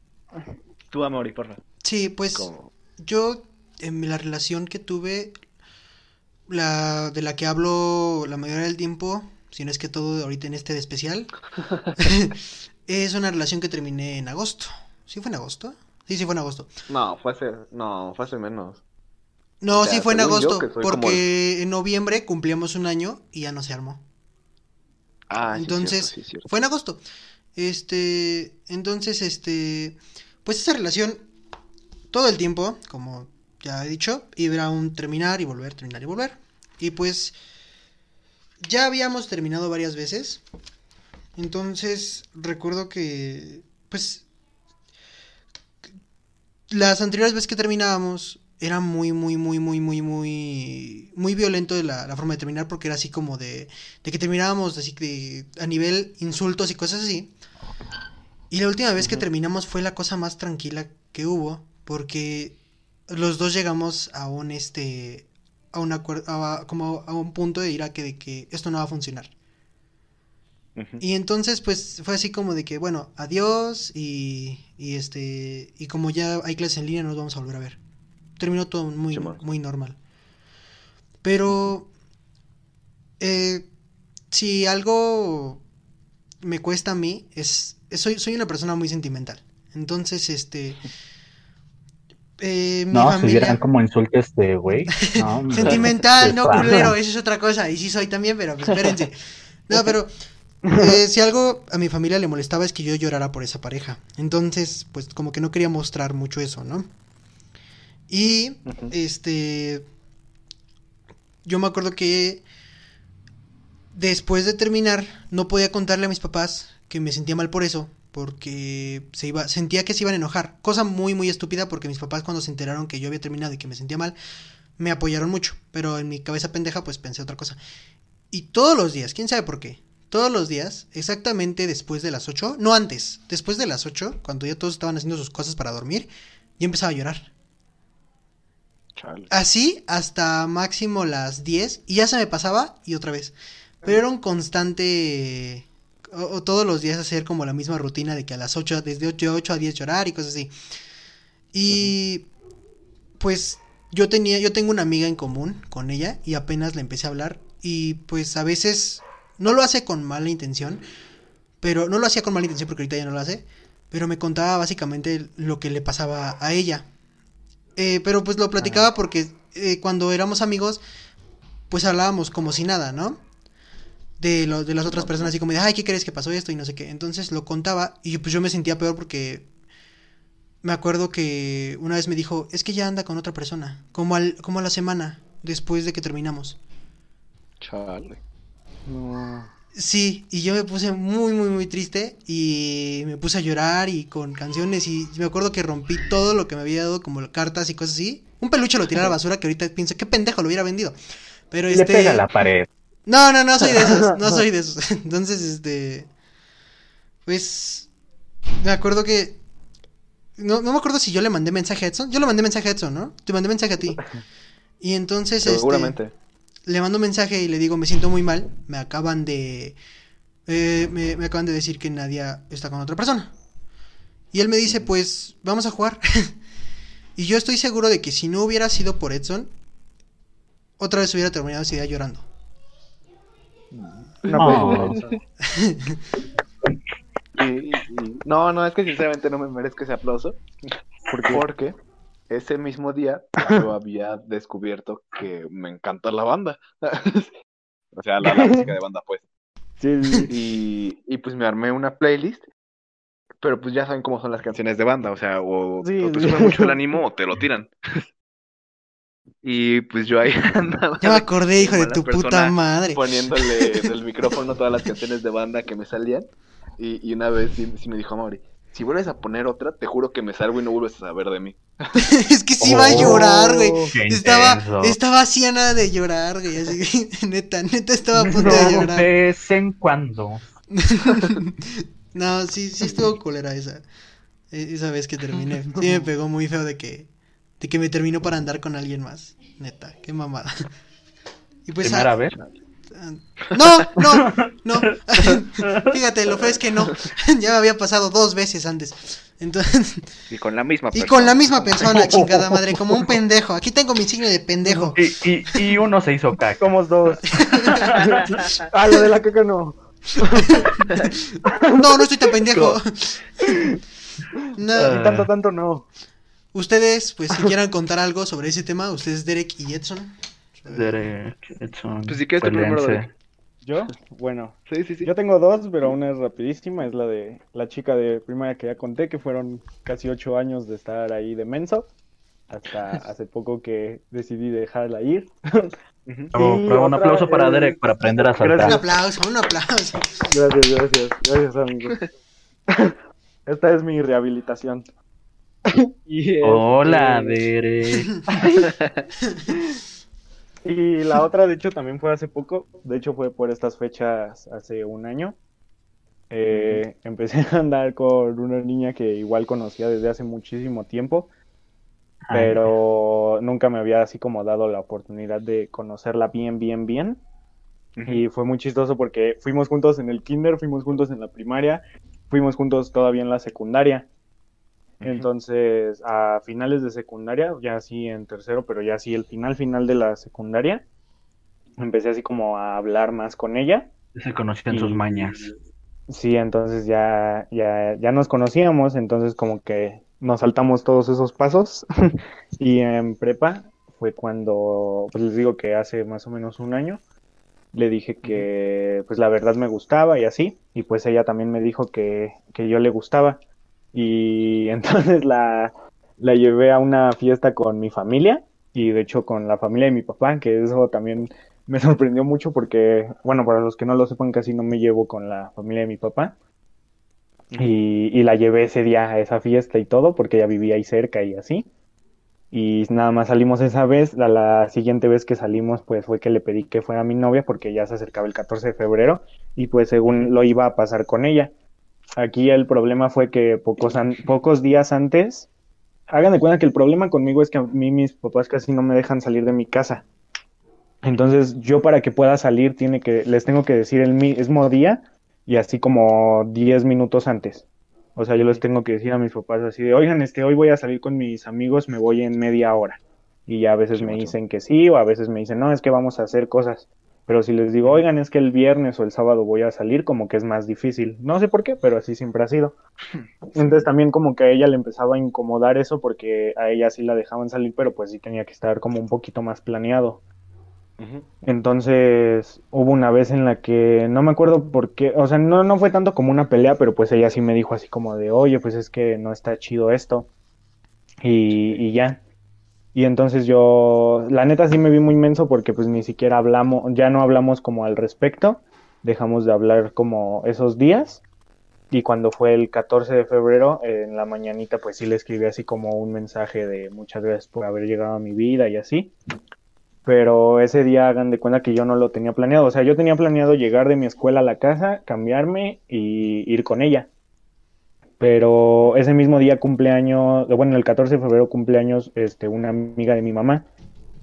Speaker 2: Tú, Amori, porfa.
Speaker 4: sí, pues
Speaker 2: ¿Cómo?
Speaker 4: yo en la relación que tuve, la de la que hablo la mayoría del tiempo, si no es que todo ahorita en este de especial, es una relación que terminé en agosto. ¿Sí fue en agosto? Sí, sí fue en agosto.
Speaker 2: No, fue hace, no, fue hace menos.
Speaker 4: No,
Speaker 2: O sea,
Speaker 4: sí fue en agosto, porque en noviembre cumplíamos un año y ya no se armó.
Speaker 2: Ah, sí,
Speaker 4: Entonces,
Speaker 2: cierto, sí, cierto.
Speaker 4: Fue en agosto. Este, entonces, este, pues esa relación, todo el tiempo, como ya he dicho, iba a un terminar y volver, terminar y volver. Y pues, ya habíamos terminado varias veces. Entonces, recuerdo que, pues, las anteriores veces que terminábamos, era muy, muy, muy, muy, muy, muy, muy violento la, la forma de terminar porque era así como de, de que terminábamos así de, a nivel insultos y cosas así. Y la última vez que terminamos fue la cosa más tranquila que hubo porque los dos llegamos a un este a un acuerdo a, como a un punto de ir a que de que esto no va a funcionar. Y entonces, pues, fue así como de que, bueno, adiós y, y este, y como ya hay clases en línea, nos vamos a volver a ver. Terminó todo muy, muy normal. Pero, eh, si algo me cuesta a mí, es- soy, soy una persona muy sentimental. Entonces, este, eh, mi
Speaker 3: No, si
Speaker 4: familia...
Speaker 3: vieran como insulta este güey. No.
Speaker 4: Sentimental, no culero, eso es otra cosa. Y sí soy también, pero espérense. No, pero eh, si algo a mi familia le molestaba es que yo llorara por esa pareja. Entonces, pues como que no quería mostrar mucho eso, ¿no? Y, este, yo me acuerdo que después de terminar, no podía contarle a mis papás que me sentía mal por eso, porque se iba, sentía que se iban a enojar. Cosa muy, muy estúpida, porque mis papás cuando se enteraron que yo había terminado y que me sentía mal, me apoyaron mucho, pero en mi cabeza pendeja pues pensé otra cosa. Y todos los días, quién sabe por qué, todos los días, exactamente después de las 8, no antes, después de las 8, cuando ya todos estaban haciendo sus cosas para dormir, yo empezaba a llorar.
Speaker 2: Chale.
Speaker 4: Así hasta máximo las 10 y ya se me pasaba y otra vez. Pero era un constante... O, o todos los días hacer como la misma rutina de que a las 8, desde 8, 8 a 10 llorar y cosas así. Y pues yo tenía, yo tengo una amiga en común con ella y apenas le empecé a hablar y pues a veces no lo hace con mala intención, pero no lo hacía con mala intención porque ahorita ya no lo hace, pero me contaba básicamente lo que le pasaba a ella. Eh, pero pues lo platicaba porque eh, cuando éramos amigos, pues hablábamos como si nada, ¿no? De, lo, de las otras personas, así como de, ay, ¿qué crees que pasó esto? Y no sé qué. Entonces lo contaba y pues yo me sentía peor porque me acuerdo que una vez me dijo, es que ya anda con otra persona, como, al, como a la semana después de que terminamos.
Speaker 2: Chale.
Speaker 5: No.
Speaker 4: Sí, y yo me puse muy, muy, muy triste y me puse a llorar y con canciones y me acuerdo que rompí todo lo que me había dado como cartas y cosas así. Un peluche lo tiré a la basura que ahorita pienso, qué pendejo, lo hubiera vendido. Pero
Speaker 3: Le
Speaker 4: este...
Speaker 3: pega a la pared.
Speaker 4: No, no, no soy de esos, no soy de esos. Entonces, este... Pues... Me acuerdo que... No, no me acuerdo si yo le mandé mensaje a Edson. Yo le mandé mensaje a Edson, ¿no? Te mandé mensaje a ti. Y entonces, este...
Speaker 2: Seguramente.
Speaker 4: le mando un mensaje y le digo, me siento muy mal, me acaban de... eh, me, me acaban de decir que Nadia está con otra persona. Y él me dice, pues, vamos a jugar. y yo estoy seguro de que si no hubiera sido por Edson, otra vez hubiera terminado ese día llorando.
Speaker 5: No,
Speaker 3: Oh.
Speaker 2: Y- y- y- No, no, es que sinceramente no me merezco ese aplauso. Porque ese mismo día yo había descubierto que me encanta la banda. O sea, la, la música de banda, pues.
Speaker 5: sí, sí,
Speaker 2: Y, y pues me armé una playlist. Pero pues ya saben cómo son las canciones de banda. O sea, o,
Speaker 5: Sí,
Speaker 2: o te
Speaker 5: sí.
Speaker 2: sube mucho el ánimo o te lo tiran. Y pues yo ahí andaba
Speaker 4: Ya me acordé, hijo de tu puta madre.
Speaker 2: poniéndole en el micrófono todas las canciones de banda que me salían. Y, y una vez sí, sí me dijo Mauri, si vuelves a poner otra, te juro que me salgo y no vuelves a saber de mí.
Speaker 4: es que sí iba a llorar, güey.
Speaker 5: Oh,
Speaker 4: Estaba, estaba así a nada de llorar, güey. Así que, neta, neta estaba a punto de
Speaker 3: De
Speaker 4: llorar.
Speaker 3: vez en cuando.
Speaker 4: no, sí, sí estuvo culera esa. e- Esa vez que terminé. Sí me pegó muy feo de que, de que me terminó para andar con alguien más. Neta, qué mamada. Y pues.
Speaker 3: Primera
Speaker 4: ah,
Speaker 3: vez.
Speaker 4: ah, No, no, no. Fíjate, lo feo es que no. Ya me había pasado dos veces antes. Entonces,
Speaker 2: Y con la misma
Speaker 4: y
Speaker 2: persona.
Speaker 4: con la misma persona, chingada madre, como un pendejo. Aquí tengo mi signo de pendejo.
Speaker 3: Y, y, y uno se hizo caca.
Speaker 5: Somos dos. ah, lo de la caca no.
Speaker 4: No, no estoy tan pendejo. No.
Speaker 3: Ah.
Speaker 5: Tanto, tanto no.
Speaker 4: Ustedes, pues, si quieran contar algo sobre ese tema, ustedes, Derek y Edson.
Speaker 3: Derek, Edson,
Speaker 2: Pues si quieres. Derek.
Speaker 5: ¿Yo? Bueno,
Speaker 2: Sí, sí, sí.
Speaker 5: yo tengo dos, pero una es rapidísima. Es la de la chica de primaria que ya conté, que fueron casi ocho años de estar ahí de menso. Hasta hace poco que decidí dejarla ir.
Speaker 3: Bravo, bravo, un aplauso para Derek para aprender a
Speaker 4: Un
Speaker 3: saltar.
Speaker 4: aplauso, un aplauso.
Speaker 5: Gracias, gracias, gracias, amigos. Esta es mi rehabilitación. Y,
Speaker 3: Hola,
Speaker 5: este,
Speaker 3: Derek.
Speaker 5: Y la otra, de hecho, también fue hace poco. De hecho, fue por estas fechas hace un año. Eh, empecé a andar con una niña que igual conocía desde hace muchísimo tiempo, pero nunca me había así como dado la oportunidad de conocerla bien, bien, bien. Y fue muy chistoso porque fuimos juntos en el kinder, fuimos juntos en la primaria, fuimos juntos todavía en la secundaria. Entonces, a finales de secundaria, ya así en tercero, pero ya así el final final de la secundaria, empecé así como a hablar más con ella.
Speaker 3: Se conocían
Speaker 5: Y-
Speaker 3: sus mañas.
Speaker 5: Sí, entonces ya, ya, ya nos conocíamos, entonces como que nos saltamos todos esos pasos. Y en prepa fue cuando, pues les digo que hace más o menos un año, le dije que pues la verdad me gustaba y así, y pues ella también me dijo que, que yo le gustaba. Y entonces la, la llevé a una fiesta con mi familia y de hecho con la familia de mi papá, que eso también me sorprendió mucho porque, bueno, para los que no lo sepan, casi no me llevo con la familia de mi papá. Y, y la llevé ese día a esa fiesta y todo, porque ella vivía ahí cerca y así. Y nada más salimos esa vez. La, la siguiente vez que salimos, pues fue que le pedí que fuera mi novia, porque ya se acercaba el 14 de febrero, y pues según lo iba a pasar con ella. Aquí el problema fue que pocos, an- pocos días antes, hagan de cuenta que el problema conmigo es que a mí mis papás casi no me dejan salir de mi casa. Entonces yo para que pueda salir tiene que, les tengo que decir el mismo día y así como 10 minutos antes. O sea, yo les tengo que decir a mis papás así de, oigan, este, hoy voy a salir con mis amigos, me voy en media hora. Y ya a veces
Speaker 2: Sí,
Speaker 5: me dicen que sí, o a veces me dicen, no, es que vamos a hacer cosas. Pero si les digo, oigan, es que el viernes o el sábado voy a salir, como que es más difícil. No sé por qué, pero así siempre ha sido. Entonces también como que a ella le empezaba a incomodar eso porque a ella sí la dejaban salir, pero pues sí tenía que estar como un poquito más planeado. Entonces hubo una vez en la que no me acuerdo por qué, o sea, no, no fue tanto como una pelea, pero pues ella sí me dijo así como de, oye, pues es que no está chido esto. Y, y ya. Y entonces yo, la neta sí me vi muy menso porque pues ni siquiera hablamos, ya no hablamos como al respecto, dejamos de hablar como esos días. Y cuando fue el 14 de febrero, en la mañanita, pues sí le escribí así como un mensaje de muchas gracias por haber llegado a mi vida y así pero ese día hagan de cuenta que yo no lo tenía planeado. O sea, yo tenía planeado llegar de mi escuela a la casa, cambiarme y ir con ella. Pero ese mismo día cumpleaños, bueno, el 14 de febrero cumpleaños, este, una amiga de mi mamá.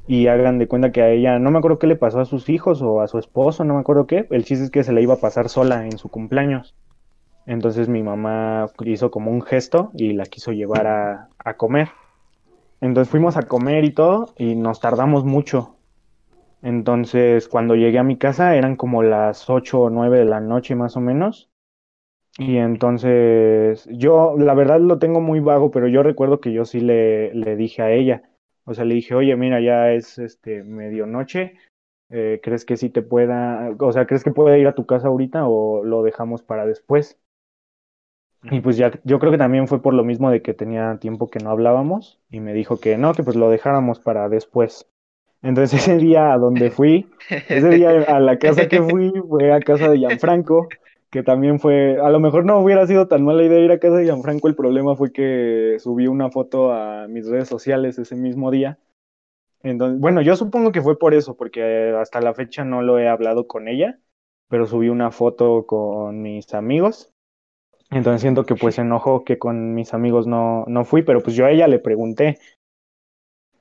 Speaker 5: Y hagan de cuenta que a ella, no me acuerdo qué le pasó a sus hijos o a su esposo, no me acuerdo qué. El chiste es que se le iba a pasar sola en su cumpleaños. Entonces mi mamá hizo como un gesto y la quiso llevar a, a comer. Entonces fuimos a comer y todo y nos tardamos mucho. Entonces cuando llegué a mi casa eran como las 8 o 9 de la noche más o menos. Y entonces yo la verdad lo tengo muy vago, pero yo recuerdo que yo sí le, le dije a ella. O sea, le dije, oye, mira, ya es este medianoche. eh, ¿crees que sí te pueda, o sea, crees que pueda ir a tu casa ahorita o lo dejamos para después? Y pues ya, yo creo que también fue por lo mismo de que tenía tiempo que no hablábamos y me dijo que no, que pues lo dejáramos para después. Entonces ese día a donde fui, ese día a la casa que fui fue a casa de Gianfranco, que también fue, a lo mejor no hubiera sido tan mala idea ir a casa de Gianfranco, el problema fue que subí una foto a mis redes sociales ese mismo día. Entonces, bueno, yo supongo que fue por eso, porque hasta la fecha no lo he hablado con ella, pero subí una foto con mis amigos entonces siento que pues se enojó que con mis amigos no, no fui, pero pues yo a ella le pregunté.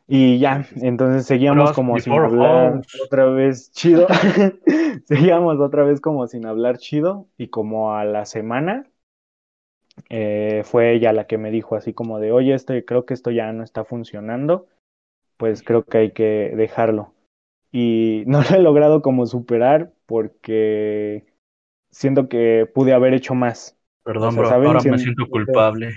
Speaker 5: Y ya, entonces seguíamos como sin hablar otra vez chido. seguíamos otra vez como sin hablar chido. Y como a la semana eh, fue ella la que me dijo así como de, oye, este, creo que esto ya no está funcionando. Pues creo que hay que dejarlo. Y no lo he logrado como superar porque siento que pude haber hecho más.
Speaker 3: Perdón,
Speaker 5: O sea,
Speaker 3: bro, ahora me
Speaker 5: siento
Speaker 3: culpable.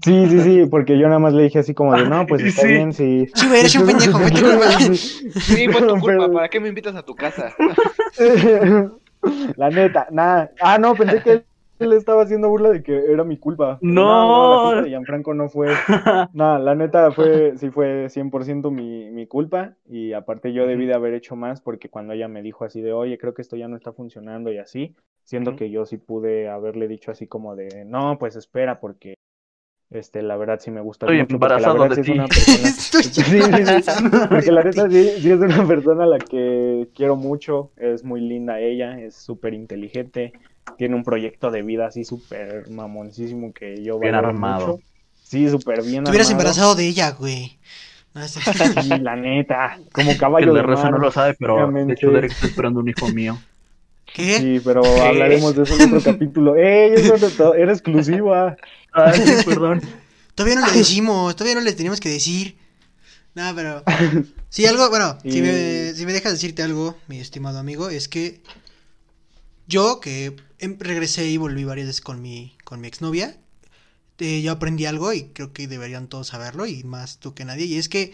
Speaker 5: Sí, sí, sí, porque yo nada más le dije así como de, no, pues está
Speaker 3: sí.
Speaker 5: bien, sí.
Speaker 4: Sí, güey, eres un pendejo, fue tu culpa.
Speaker 2: Sí, fue tu culpa,
Speaker 5: Pero-
Speaker 2: ¿para qué me invitas a tu casa?
Speaker 5: La neta, nada. Ah, no, pensé que él estaba haciendo burla de que era mi culpa.
Speaker 3: No.
Speaker 5: la culpa de Gianfranco no fue. No, la neta fue, sí fue 100% mi, mi culpa. Y aparte yo debí de haber hecho más porque cuando ella me dijo así de, oye, creo que esto ya no está funcionando y así, siento
Speaker 2: Ujú.
Speaker 5: que yo sí pude haberle dicho así como de, no, pues espera porque, este, la verdad sí me gusta
Speaker 3: Estoy
Speaker 5: mucho. porque la
Speaker 3: embarazado
Speaker 5: verdad
Speaker 3: de ti.
Speaker 5: una persona-
Speaker 4: Estoy
Speaker 5: Sí, sí, sí. Porque la neta sí, sí es una persona a la que quiero mucho, es muy linda ella, es súper inteligente, tiene un proyecto de vida así súper mamoncísimo que yo
Speaker 3: Bien armado.
Speaker 5: mucho. Sí, súper bien
Speaker 4: Te hubieras
Speaker 5: armado.
Speaker 4: embarazado de ella, güey.
Speaker 5: Sí, la neta, como
Speaker 3: El
Speaker 5: caballo
Speaker 3: de
Speaker 5: de
Speaker 3: Rosa
Speaker 5: mar.
Speaker 3: no lo sabe, pero de hecho Derek está esperando un hijo mío.
Speaker 4: ¿Qué?
Speaker 5: Sí, pero hablaremos de eso en otro capítulo. ¡Ey! Eso no to- era exclusiva.
Speaker 3: Ay, perdón.
Speaker 4: Todavía no le decimos, todavía no le teníamos que decir. Nada, pero. Sí, algo, bueno, si, me, si me dejas decirte algo, mi estimado amigo, es que yo que em- regresé y volví varias veces con mi, con mi exnovia, eh, yo aprendí algo y creo que deberían todos saberlo y más tú que nadie, y es que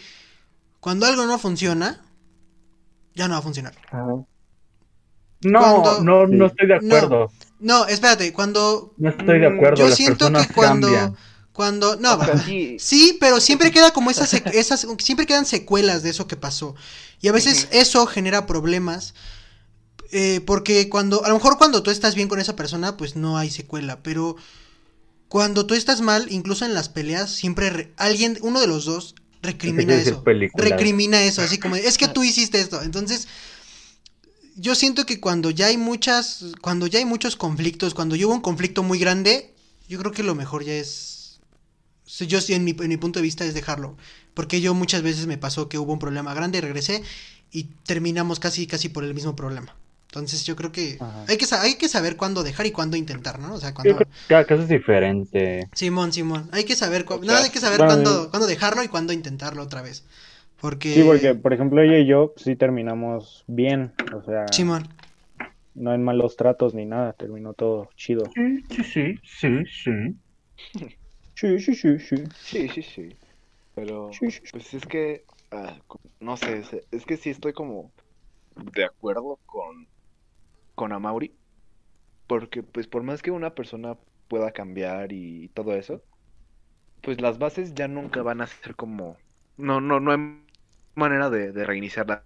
Speaker 4: cuando algo no funciona, ya no va a funcionar.
Speaker 3: No,
Speaker 4: Cuando-
Speaker 3: no, no estoy de acuerdo.
Speaker 4: No, espérate, cuando...
Speaker 3: No, estoy de
Speaker 2: Mm,
Speaker 3: acuerdo.
Speaker 4: Yo
Speaker 3: Las
Speaker 4: siento que cuando...
Speaker 3: cambian.
Speaker 4: Cuando... No,
Speaker 2: O sea,
Speaker 4: va-
Speaker 2: sí,
Speaker 4: Sí, pero siempre queda como esas, sec- esas, siempre quedan secuelas de eso que pasó. Y a veces eso genera problemas. eh, porque cuando, a lo mejor cuando tú estás bien con esa persona, pues no hay secuela. Pero cuando tú estás mal, incluso en las peleas, siempre re- alguien, uno de los dos, recrimina eso.
Speaker 3: película.
Speaker 4: Recrimina eso, así como, es que tú hiciste esto. Entonces, yo siento que cuando ya hay muchas, cuando ya hay muchos conflictos, cuando hubo un conflicto muy grande, yo creo que lo mejor ya es, yo en mi, en mi punto de vista es dejarlo, porque yo muchas veces me pasó que hubo un problema grande, regresé y terminamos casi, casi por el mismo problema. Entonces yo creo que
Speaker 5: Ajá.
Speaker 4: hay que, hay que saber cuándo dejar y cuándo intentar, ¿no? O sea,
Speaker 3: que cada caso es diferente.
Speaker 4: Simón, Simón, hay que saber, cu-
Speaker 2: O
Speaker 4: nada, hay que saber
Speaker 5: bueno,
Speaker 4: cuándo, cuándo dejarlo y cuándo intentarlo otra vez. Porque...
Speaker 5: Sí, porque, por ejemplo, ella y yo sí terminamos bien. O sea,
Speaker 4: Simón.
Speaker 5: no en malos tratos ni nada. Terminó todo chido.
Speaker 3: Sí, sí, sí, sí, sí.
Speaker 5: Sí, sí, sí, sí.
Speaker 2: Sí, sí, sí. Pero,
Speaker 5: Sí, sí, sí.
Speaker 2: pues es que, ah, no sé, es- que sí estoy como de acuerdo con, con Amauri. Porque, pues, por más que una persona pueda cambiar y todo eso, pues las bases ya nunca van a ser como... No, no, no hay manera de, de reiniciarla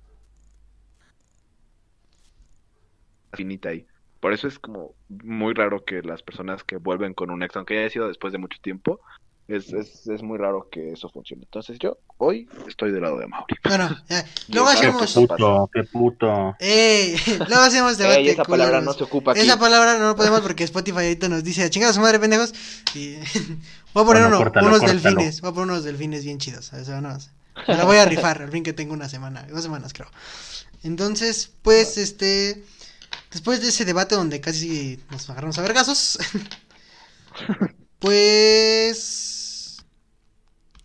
Speaker 2: finita ahí. Por eso es como muy raro que las personas que vuelven con un ex, aunque haya sido después de mucho tiempo, es, es, es muy raro que eso funcione. Entonces yo hoy estoy del lado de Mauri.
Speaker 4: Bueno, ya. Luego
Speaker 2: Qué
Speaker 3: Qué
Speaker 4: hacemos...
Speaker 3: puto, qué puto.
Speaker 4: ¡Eh! Luego hacemos debate.
Speaker 2: Ey, esa palabra no se ocupa aquí.
Speaker 4: Esa palabra no podemos porque Spotify ahorita nos dice, chingada su madre, pendejos. Y voy a poner
Speaker 3: Bueno,
Speaker 4: uno,
Speaker 3: córtalo,
Speaker 4: unos
Speaker 3: córtalo.
Speaker 4: delfines. Voy a poner unos delfines bien chidos. O sea, no, me la voy a rifar, al fin que tengo una semana, dos semanas creo. Entonces, pues, este. Después de ese debate donde casi nos agarramos a vergazos. pues.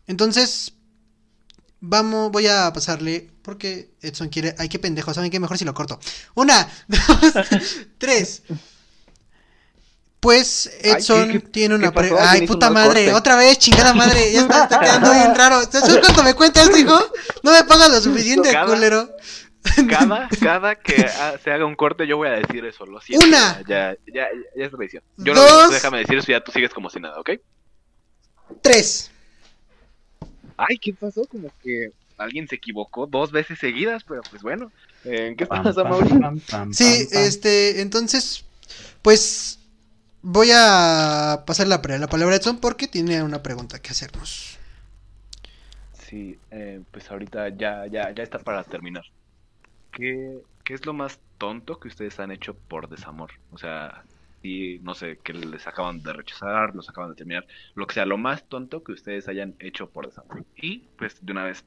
Speaker 4: Entonces. Vamos, voy a pasarle. Porque Edson quiere. Ay, qué pendejo. ¿Saben qué? Mejor si lo corto. Una, dos, tres. Pues Edson
Speaker 2: ¿qué- qué-
Speaker 4: tiene una pre- Ay, puta madre.
Speaker 2: corte.
Speaker 4: Otra vez, chingada madre. Ya está, está quedando bien raro. ¿Sabes cuánto me cuenta esto, hijo? No me pagas lo suficiente,
Speaker 2: Cada-
Speaker 4: culero.
Speaker 2: Cada, cada que se haga un corte yo voy a decir eso, lo siento.
Speaker 4: Una.
Speaker 2: Ya, ya, ya es tradición. Yo
Speaker 4: Dos.
Speaker 2: digo, tú déjame decir eso y ya tú sigues como si nada, ¿ok?
Speaker 4: Tres.
Speaker 2: Ay, ¿qué pasó? Como que alguien se equivocó dos veces seguidas, pero pues bueno. ¿En qué pasa,
Speaker 3: pam,
Speaker 2: Mauri?
Speaker 3: pam, pam,
Speaker 4: Sí,
Speaker 3: pam, pam.
Speaker 4: este, entonces, pues voy a pasar la, la palabra a Edson porque tiene una pregunta que hacernos.
Speaker 2: Sí, eh, pues ahorita ya, ya, ya está para terminar. ¿Qué, ¿Qué es lo más tonto que ustedes han hecho por desamor? O sea, y no sé, que les acaban de rechazar, los acaban de terminar, lo que sea, lo más tonto que ustedes hayan hecho por desamor. Y pues de una vez,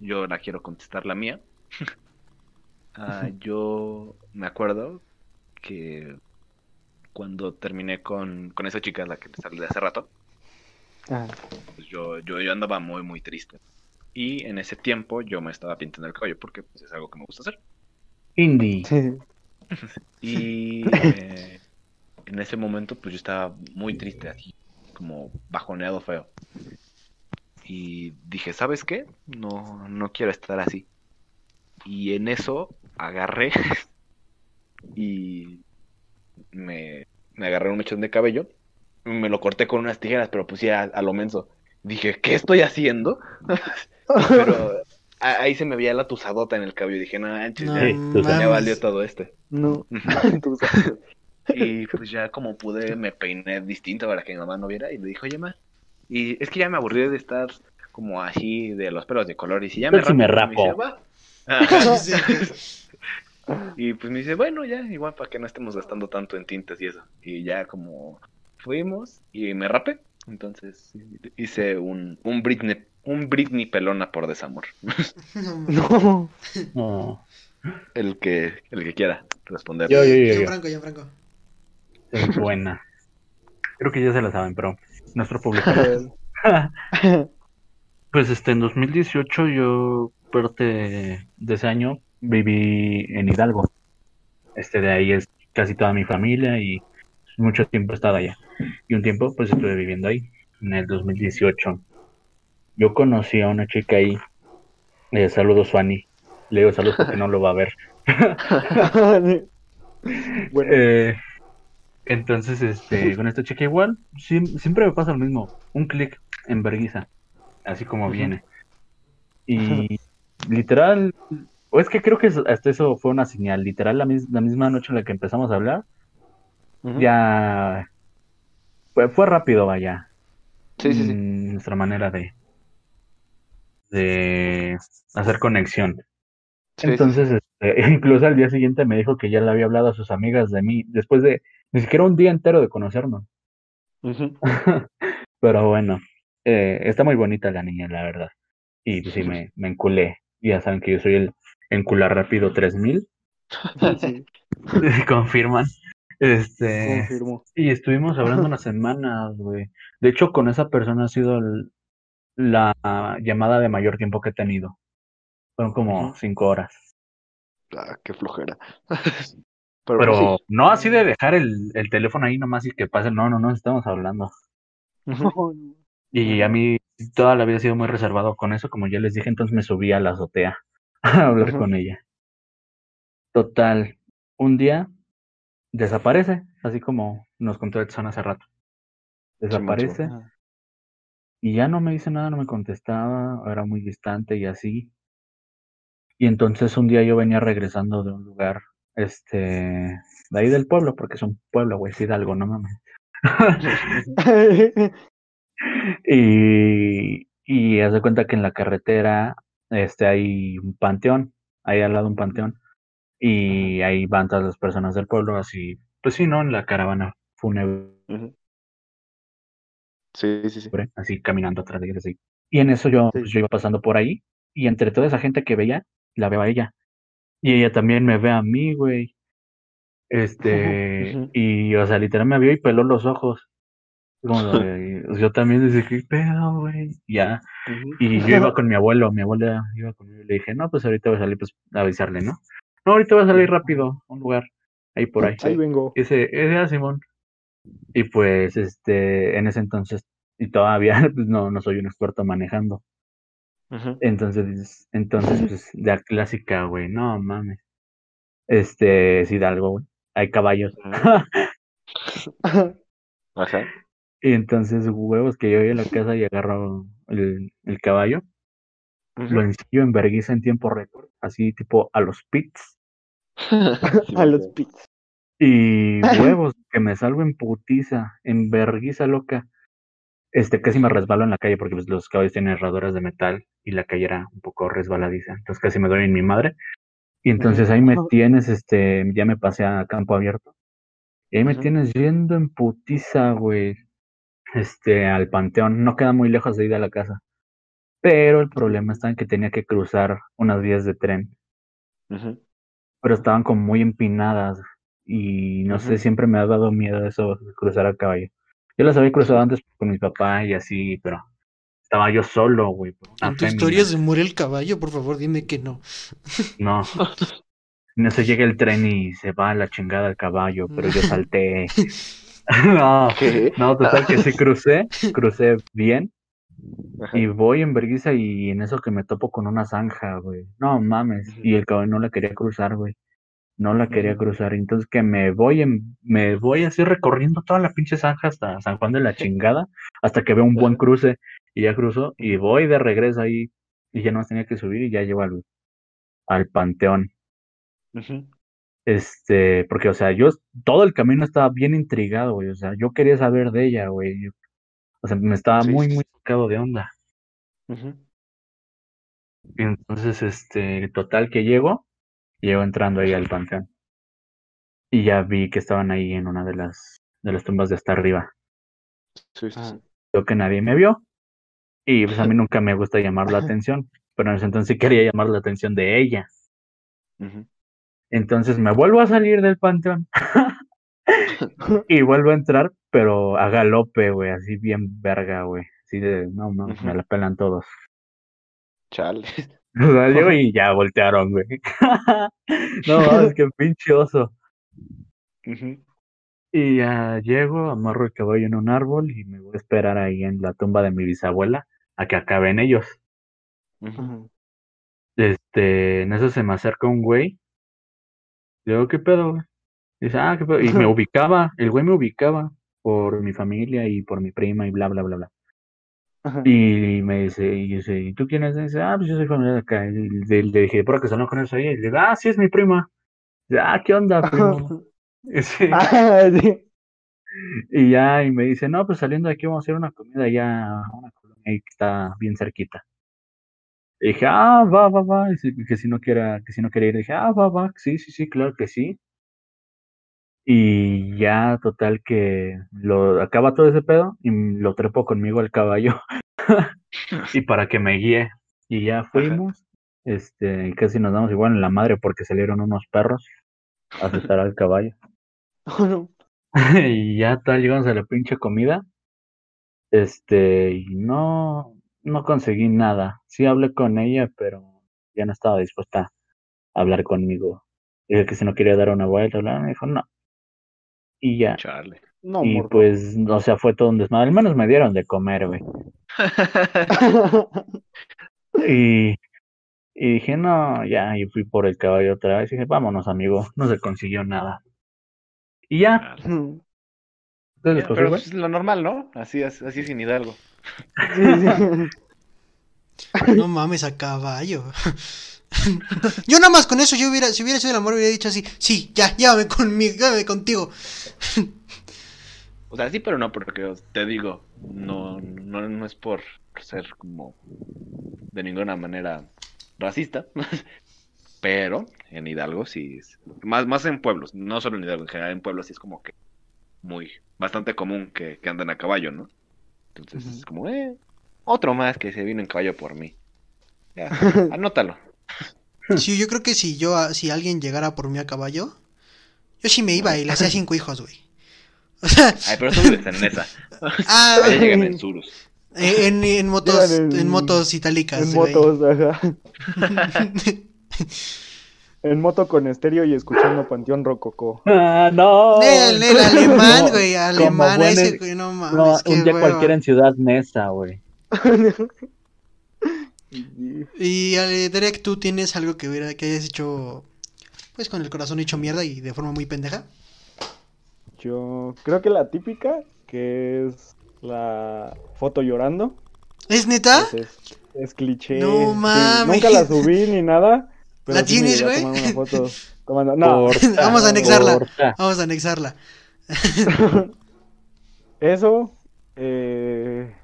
Speaker 2: yo la quiero contestar la mía. Ah, yo me acuerdo que cuando terminé con, con esa chica, la que les hablé de hace rato,
Speaker 5: Ah,
Speaker 2: pues yo, yo, yo andaba muy, muy triste. Y en ese tiempo yo me estaba pintando el cabello porque pues, es algo que me gusta hacer.
Speaker 3: Indie.
Speaker 5: sí.
Speaker 2: Y eh, en ese momento pues yo estaba muy triste, así como bajoneado feo. Y dije, ¿sabes qué? No, no quiero estar así. Y en eso agarré y me, me agarré un mechón de cabello. Me lo corté con unas tijeras, pero pues ya a lo menso. Dije, ¿qué estoy haciendo? pero a- ahí se me veía la tusadota en el cabello. Y dije, no, manches,
Speaker 4: No
Speaker 2: ya, valió todo este.
Speaker 5: No.
Speaker 2: Y pues ya como pude me peiné distinto para que mi mamá no viera y le dije, oye, ma. Y es que ya me aburrí de estar como así de los pelos de color. Y si ya me
Speaker 3: si me
Speaker 2: rapo,
Speaker 3: rapo.
Speaker 2: Y pues me dice, bueno, ya, igual para que no estemos gastando tanto en tintas y eso. Y ya como fuimos y me rapé. Entonces hice un, un Britney, un Britney pelona por desamor.
Speaker 4: No.
Speaker 5: No.
Speaker 3: No.
Speaker 2: El que, el que quiera responder.
Speaker 3: Yo, yo, yo, yo.
Speaker 4: Franco, Franco.
Speaker 3: Es buena. Creo que ya se la saben, pero nuestro público. Pues este, en 2018 yo parte de ese año viví en Hidalgo. Este de ahí es casi toda mi familia y mucho tiempo he estado allá. Y un tiempo pues estuve viviendo ahí, en el 2018. Yo conocí a una chica ahí. Eh, saludos, Suani. Le digo saludos porque no lo va a ver.
Speaker 5: bueno,
Speaker 3: Eh, entonces, este, con esta chica igual, siem- siempre me pasa lo mismo, un clic en verguiza, así como viene. Y literal, o es que creo que hasta eso fue una señal, literal la, mis- la misma noche en la que empezamos a hablar, ya fue, fue rápido, vaya,
Speaker 2: Sí, sí, sí.
Speaker 3: mm, nuestra manera de, de hacer conexión.
Speaker 2: Sí, sí,
Speaker 3: Entonces, este, incluso al día siguiente me dijo que ya le había hablado a sus amigas de mí, después de ni siquiera un día entero de conocernos. Pero bueno, eh, está muy bonita la niña, la verdad. Y pues sí, me, me enculé. Ya saben que yo soy el encular rápido 3000.
Speaker 5: Sí,
Speaker 3: Confirman. Este,
Speaker 5: confirmo.
Speaker 3: y estuvimos hablando unas semanas, güey. De hecho, con esa persona ha sido el- la llamada de mayor tiempo que he tenido. Fueron como cinco horas.
Speaker 2: Ah, qué flojera.
Speaker 3: Pero
Speaker 2: sí.
Speaker 3: no así de dejar el, el teléfono ahí nomás y que pase. No, no, no, estamos hablando. Y a mí toda la vida he sido muy reservado con eso, como ya les dije, entonces me subí a la azotea a hablar con ella. Total, un día desaparece, así como nos contó Edson hace rato. Desaparece y ya no me dice nada, no me contestaba, era muy distante y así. Y entonces un día yo venía regresando de un lugar, este, de ahí del pueblo, porque es un pueblo, güey, es Hidalgo, no mames. Y, y haz de cuenta que en la carretera este, hay un panteón, hay al lado un panteón, y ahí van todas las personas del pueblo, así, pues sí, ¿no? En la caravana fúnebre.
Speaker 2: Sí, sí, sí.
Speaker 3: así caminando atrás de ellos, así. Y en eso yo,
Speaker 5: Sí.
Speaker 3: pues, yo iba pasando por ahí, y entre toda esa gente que veía, la veo a ella. Y ella también me ve a mí, güey. Este, y, o sea, literal me vio y peló los ojos. Como de- yo también dije, ¿qué pedo, güey? Ya. Y yo iba con mi abuelo, mi abuela iba conmigo y le dije, no, pues ahorita voy a salir, pues a avisarle, ¿no? No, ahorita voy a salir rápido a un lugar, ahí por ahí.
Speaker 5: Ahí vengo.
Speaker 3: Y dice, es ya, Simón. Y pues, este, en ese entonces, y todavía, pues no, no soy un experto manejando.
Speaker 2: Ujú.
Speaker 3: Entonces, entonces, pues, la clásica, güey, no mames. Este, es Hidalgo, güey. Hay caballos.
Speaker 2: Ajá.
Speaker 3: Y entonces, huevos, que yo voy a la casa y agarro el, el caballo, lo ensillo en vergüenza en tiempo récord, así tipo a los pits.
Speaker 5: A los pits.
Speaker 3: Y huevos, que me salgo en putiza, en verguiza loca. Este, casi me resbalo en la calle porque pues, los caballos tienen herraduras de metal y la calle era un poco resbaladiza. Entonces casi me doy en mi madre. Y entonces ahí me tienes, este, ya me pasé a campo abierto. Y ahí me tienes yendo en putiza, güey. Este, al panteón. No queda muy lejos de ir a la casa. Pero el problema está en que tenía que cruzar unas vías de tren. Pero estaban como muy empinadas y no sé, siempre me ha dado miedo eso de cruzar a caballo. Yo las había cruzado antes con mi papá y así, pero estaba yo solo, güey.
Speaker 4: En tu
Speaker 3: fémina.
Speaker 4: historia se muere el caballo, por favor, dime que no.
Speaker 3: No. No se llega el tren y se va a la chingada el caballo, pero yo salté. no,
Speaker 2: ¿Qué?
Speaker 3: no, total que sí crucé, crucé bien
Speaker 2: Ajá.
Speaker 3: y voy en vergüenza y en eso que me topo con una zanja, güey. No mames, y el caballo no la quería cruzar, güey. No la quería
Speaker 2: Ujú.
Speaker 3: cruzar, entonces que me voy en, me voy así recorriendo toda la pinche zanja hasta San Juan de la chingada, hasta que veo un buen cruce y ya cruzo y voy de regreso ahí y ya no tenía que subir y ya llego al, al panteón. Este, porque o sea, yo todo el camino estaba bien intrigado, güey, o sea, yo quería saber de ella, güey. yo- o sea, me estaba
Speaker 2: Sí,
Speaker 3: muy, muy sacado de onda. Y entonces, este, total que llego, llego entrando ahí al panteón. Y ya vi que estaban ahí en una de las, de las tumbas de hasta arriba.
Speaker 2: Sí, sí,
Speaker 5: Ah.
Speaker 2: sí.
Speaker 3: Veo que nadie me vio. Y pues a mí nunca me gusta llamar la atención. Pero en ese entonces sí quería llamar la atención de ella.
Speaker 2: Ujú.
Speaker 3: Entonces me vuelvo a salir del panteón. y vuelvo a entrar, pero a galope, güey. Así bien verga, güey. Así de, no, no, me la pelan todos.
Speaker 2: Chale.
Speaker 3: Llego y ya voltearon, güey. no mames, qué pinche oso. Y ya llego, amarro el caballo en un árbol y me voy a esperar ahí en la tumba de mi bisabuela a que acaben ellos. Este, en eso se me acerca un güey. Le digo, ¿qué pedo, güey? Dice, ah, ¿qué pedo? Y me ubicaba, el güey me ubicaba por mi familia y por mi prima y bla, bla, bla, bla.
Speaker 5: Ajá.
Speaker 3: Y me dice, y dice, ¿y tú quién eres? Y dice, ah, pues yo soy familiar de acá. Y le, le dije, ¿por qué no con eso ahí? Y le digo, ah, sí, es mi prima. Y dice, ah, ¿qué onda, primo? Sí,
Speaker 5: Ah,
Speaker 3: y ya, y me dice, no, pues saliendo de aquí vamos a hacer una comida ya, una colonia ahí que está bien cerquita. Y dije, ah, va, va, va. Y que si no quiera, que si no quiere ir, dije, ah, va, va, sí, sí, sí, claro que sí. Y ya, total, que lo acaba todo ese pedo y lo trepo conmigo al caballo y para que me guíe. Y ya fuimos, este, casi nos damos igual en la madre porque salieron unos perros a asustar al caballo.
Speaker 5: Oh, no.
Speaker 3: y ya tal, llegamos a la pinche comida. Este, y no, no conseguí nada. Sí hablé con ella, pero ya no estaba dispuesta a hablar conmigo. Dije que si no quería dar una vuelta, bla, me dijo no. Y ya.
Speaker 2: Charlie.
Speaker 5: No,
Speaker 3: y pues, o sea, fue todo un desmadre. Al menos me dieron de comer, güey. Y, y dije, no, ya, y fui por el caballo otra vez. Y dije, vámonos, amigo, no se consiguió nada. Y ya,
Speaker 2: Charlie.
Speaker 3: ¿Ustedes les
Speaker 2: Ya,
Speaker 3: pasó
Speaker 2: pero es lo normal, ¿no? Así es, así es sin Hidalgo.
Speaker 5: Sí, sí.
Speaker 4: No mames, a caballo. Yo nada más con eso, yo hubiera, si hubiera sido el amor, hubiera dicho así, sí, ya, llévame conmigo, llévame contigo.
Speaker 2: O sea, sí, pero no, porque te digo, no, no, no es por ser como de ninguna manera racista, pero en Hidalgo sí es, más, más en pueblos, no solo en Hidalgo, en general en pueblos sí es como que muy, bastante común que, que andan a caballo, ¿no? Entonces es como, eh, otro más que se vino en caballo por mí. Ya, anótalo.
Speaker 4: Sí, yo creo que si yo, a- si alguien llegara por mí a caballo, yo sí me iba y le hacía cinco hijos, güey. O sea,
Speaker 2: Ay, pero tú vives en esa.
Speaker 4: ah,
Speaker 2: Ahí llegan en Surus.
Speaker 4: en, en motos,
Speaker 5: en-
Speaker 4: en motos itálicas.
Speaker 5: En motos, ajá. En moto con estéreo y escuchando Panteón Rococó.
Speaker 3: Ah, no.
Speaker 4: El, el alemán,
Speaker 3: Como-
Speaker 4: güey,
Speaker 3: como
Speaker 4: alemán,
Speaker 3: buen
Speaker 4: ese,
Speaker 3: e-
Speaker 4: güey, no mames.
Speaker 3: No, un día
Speaker 4: hueva.
Speaker 3: cualquiera en Ciudad Neza, güey.
Speaker 4: Y Ale, Derek, ¿tú tienes algo que hubiera, que hayas hecho, pues con el corazón hecho mierda y de forma muy pendeja?
Speaker 5: Yo creo que la típica, que es la foto llorando.
Speaker 4: ¿Es neta?
Speaker 5: pues es, es cliché.
Speaker 4: No
Speaker 5: sí,
Speaker 4: mames.
Speaker 5: nunca la subí ni nada. Pero
Speaker 4: ¿La
Speaker 5: sí
Speaker 4: tienes, güey?
Speaker 5: tomar una foto tomando- No,
Speaker 4: Vamos a anexarla. Vamos a anexarla.
Speaker 5: eso. eh,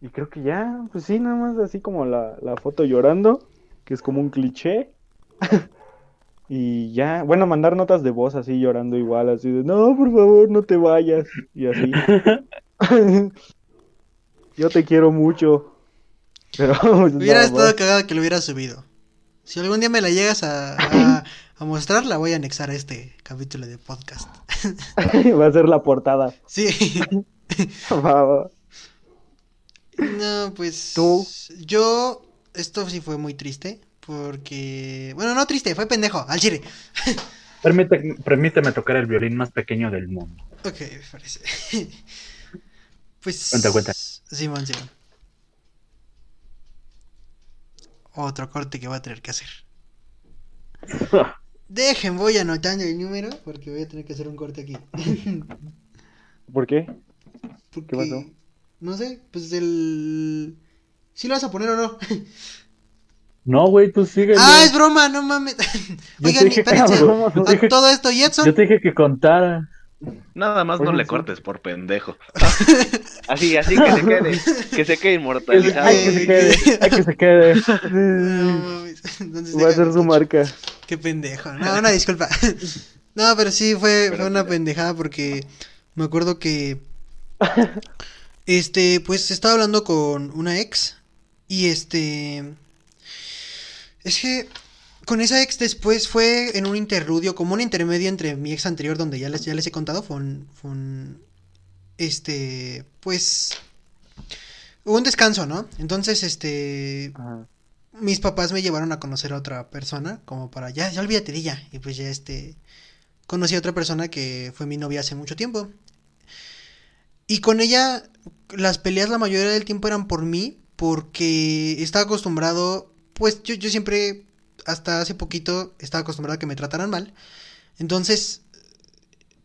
Speaker 5: y creo que ya, pues sí, nada más así como la, la foto llorando, que es como un cliché. Y ya, bueno, mandar notas de voz así llorando igual, así de, no, por favor, no te vayas. Y así. Yo te quiero mucho. Pero pues,
Speaker 4: Hubiera estado cagado que lo hubiera subido. Si algún día me la llegas a, a, a mostrar, la voy a anexar a este capítulo de podcast.
Speaker 5: Va a ser la portada.
Speaker 4: Sí. No, pues.
Speaker 5: ¿Tú?
Speaker 4: Yo. Esto sí fue muy triste. Porque. Bueno, no triste, fue pendejo, al chile.
Speaker 3: Permite- permíteme tocar el violín más pequeño del mundo.
Speaker 4: Ok, me parece. Pues.
Speaker 3: Cuenta, cuenta.
Speaker 4: Simón, Simón. Otro corte que voy a tener que hacer. Dejen, voy anotando el número porque voy a tener que hacer un corte aquí.
Speaker 5: ¿Por qué?
Speaker 4: Porque,
Speaker 5: pasó?
Speaker 4: No sé, pues el. ¿Sí lo vas a poner o no?
Speaker 3: No, güey, tú síguele.
Speaker 4: ah, es broma, no mames.
Speaker 3: Yo
Speaker 4: Oigan,
Speaker 3: te dije que-
Speaker 4: espérense.
Speaker 3: yo te
Speaker 4: A
Speaker 3: dije-
Speaker 4: todo esto, Jetson.
Speaker 3: Yo te dije que contara.
Speaker 2: Nada más no le
Speaker 5: sí.
Speaker 2: cortes por pendejo. Así, así que se quede, que se quede inmortalizado.
Speaker 3: Ay, que se quede, ay, que se quede.
Speaker 4: No mames. Entonces,
Speaker 5: Va a ser su marca.
Speaker 4: Qué pendejo. No, una disculpa. No, pero sí fue,
Speaker 2: Pero
Speaker 4: fue una pendejada porque me acuerdo que. Este, pues estaba hablando con una ex. Y este. Es que. Con esa ex después fue en un interludio, como un intermedio entre mi ex anterior, donde ya les, ya les he contado. Fue un. Fue un este. Pues. Hubo un descanso, ¿no? Entonces, este
Speaker 5: Ajá.
Speaker 4: mis papás me llevaron a conocer a otra persona, como para, ya, ya olvídate de ella. Y pues ya este, conocí a otra persona que fue mi novia hace mucho tiempo. Y con ella, las peleas la mayoría del tiempo eran por mí, porque estaba acostumbrado, pues yo, yo siempre, hasta hace poquito, estaba acostumbrado a que me trataran mal. Entonces,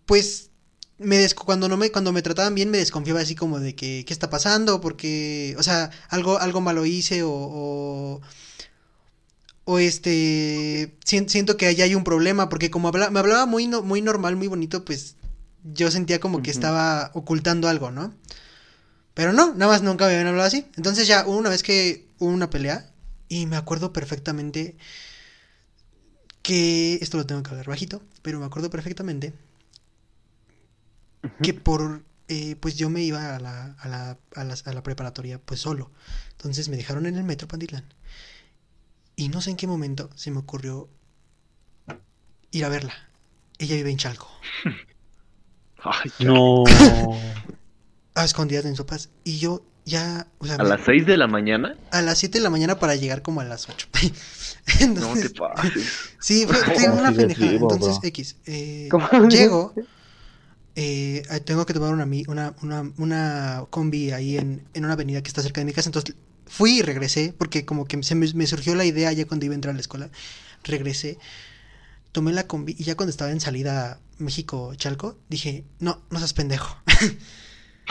Speaker 4: pues, me des- cuando no me, cuando me trataban bien me desconfiaba así como de que, ¿qué está pasando? Porque, o sea, algo, algo malo hice o, o, o este, sien- siento que allá hay un problema, porque como habla- me hablaba muy, no- muy normal, muy bonito, pues yo sentía como que estaba ocultando algo, ¿no? Pero no, nada más nunca me habían hablado así. Entonces ya hubo una vez que hubo una pelea y me acuerdo perfectamente que, esto lo tengo que hablar bajito, pero me acuerdo perfectamente que por, eh, pues yo me iba a la, a la, a la, a la preparatoria pues solo. Entonces me dejaron en el metro Pantitlán. Y no sé en qué momento se me ocurrió ir a verla. Ella vive en Chalco.
Speaker 2: Ay,
Speaker 3: No.
Speaker 4: a escondidas en sopas. Y yo ya, o sea,
Speaker 2: ¿A
Speaker 4: me-
Speaker 2: las 6 de la mañana?
Speaker 4: a las 7 de la mañana para llegar como a las 8.
Speaker 2: No te
Speaker 4: Entonces,
Speaker 2: pases.
Speaker 4: sí, fue, fue
Speaker 3: ¿Cómo
Speaker 4: una
Speaker 3: vivo,
Speaker 4: Entonces,
Speaker 3: bro?
Speaker 4: X. eh, llego, eh, tengo que tomar una, una, una, una combi ahí en, en una avenida que está cerca de mi casa. Entonces fui y regresé, porque como que se me, me surgió la idea ya cuando iba a entrar a la escuela. Regresé, tomé la combi y ya cuando estaba en salida México-Chalco, dije, no, no seas pendejo.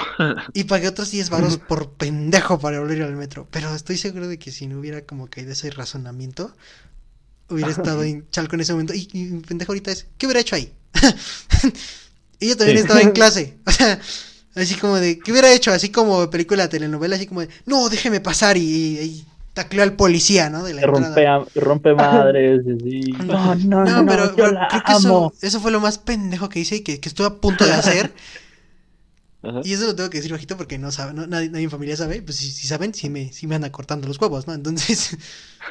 Speaker 4: y pagué otros 10 varos por pendejo para volver al metro. Pero estoy seguro de que si no hubiera como caído ese razonamiento, hubiera estado en Chalco en ese momento. Y, y mi pendejo ahorita es, ¿qué hubiera hecho ahí? y yo también
Speaker 3: Sí.
Speaker 4: estaba en clase. O sea, así como de, ¿qué hubiera hecho? Así como película, telenovela, así como de, no, déjeme pasar y, y, y tacleó al policía, ¿no? De la
Speaker 3: rompe, a- rompe madres. No, no,
Speaker 4: No,
Speaker 3: no,
Speaker 4: pero,
Speaker 3: yo
Speaker 4: pero
Speaker 3: la
Speaker 4: creo que eso, eso fue lo más pendejo que hice y que, que estuve a punto de hacer.
Speaker 2: Ajá.
Speaker 4: Y eso lo tengo que decir bajito porque no sabe, no, nadie, nadie en mi familia sabe. Pues si, si saben, sí me, sí me anda cortando los huevos, ¿no? Entonces,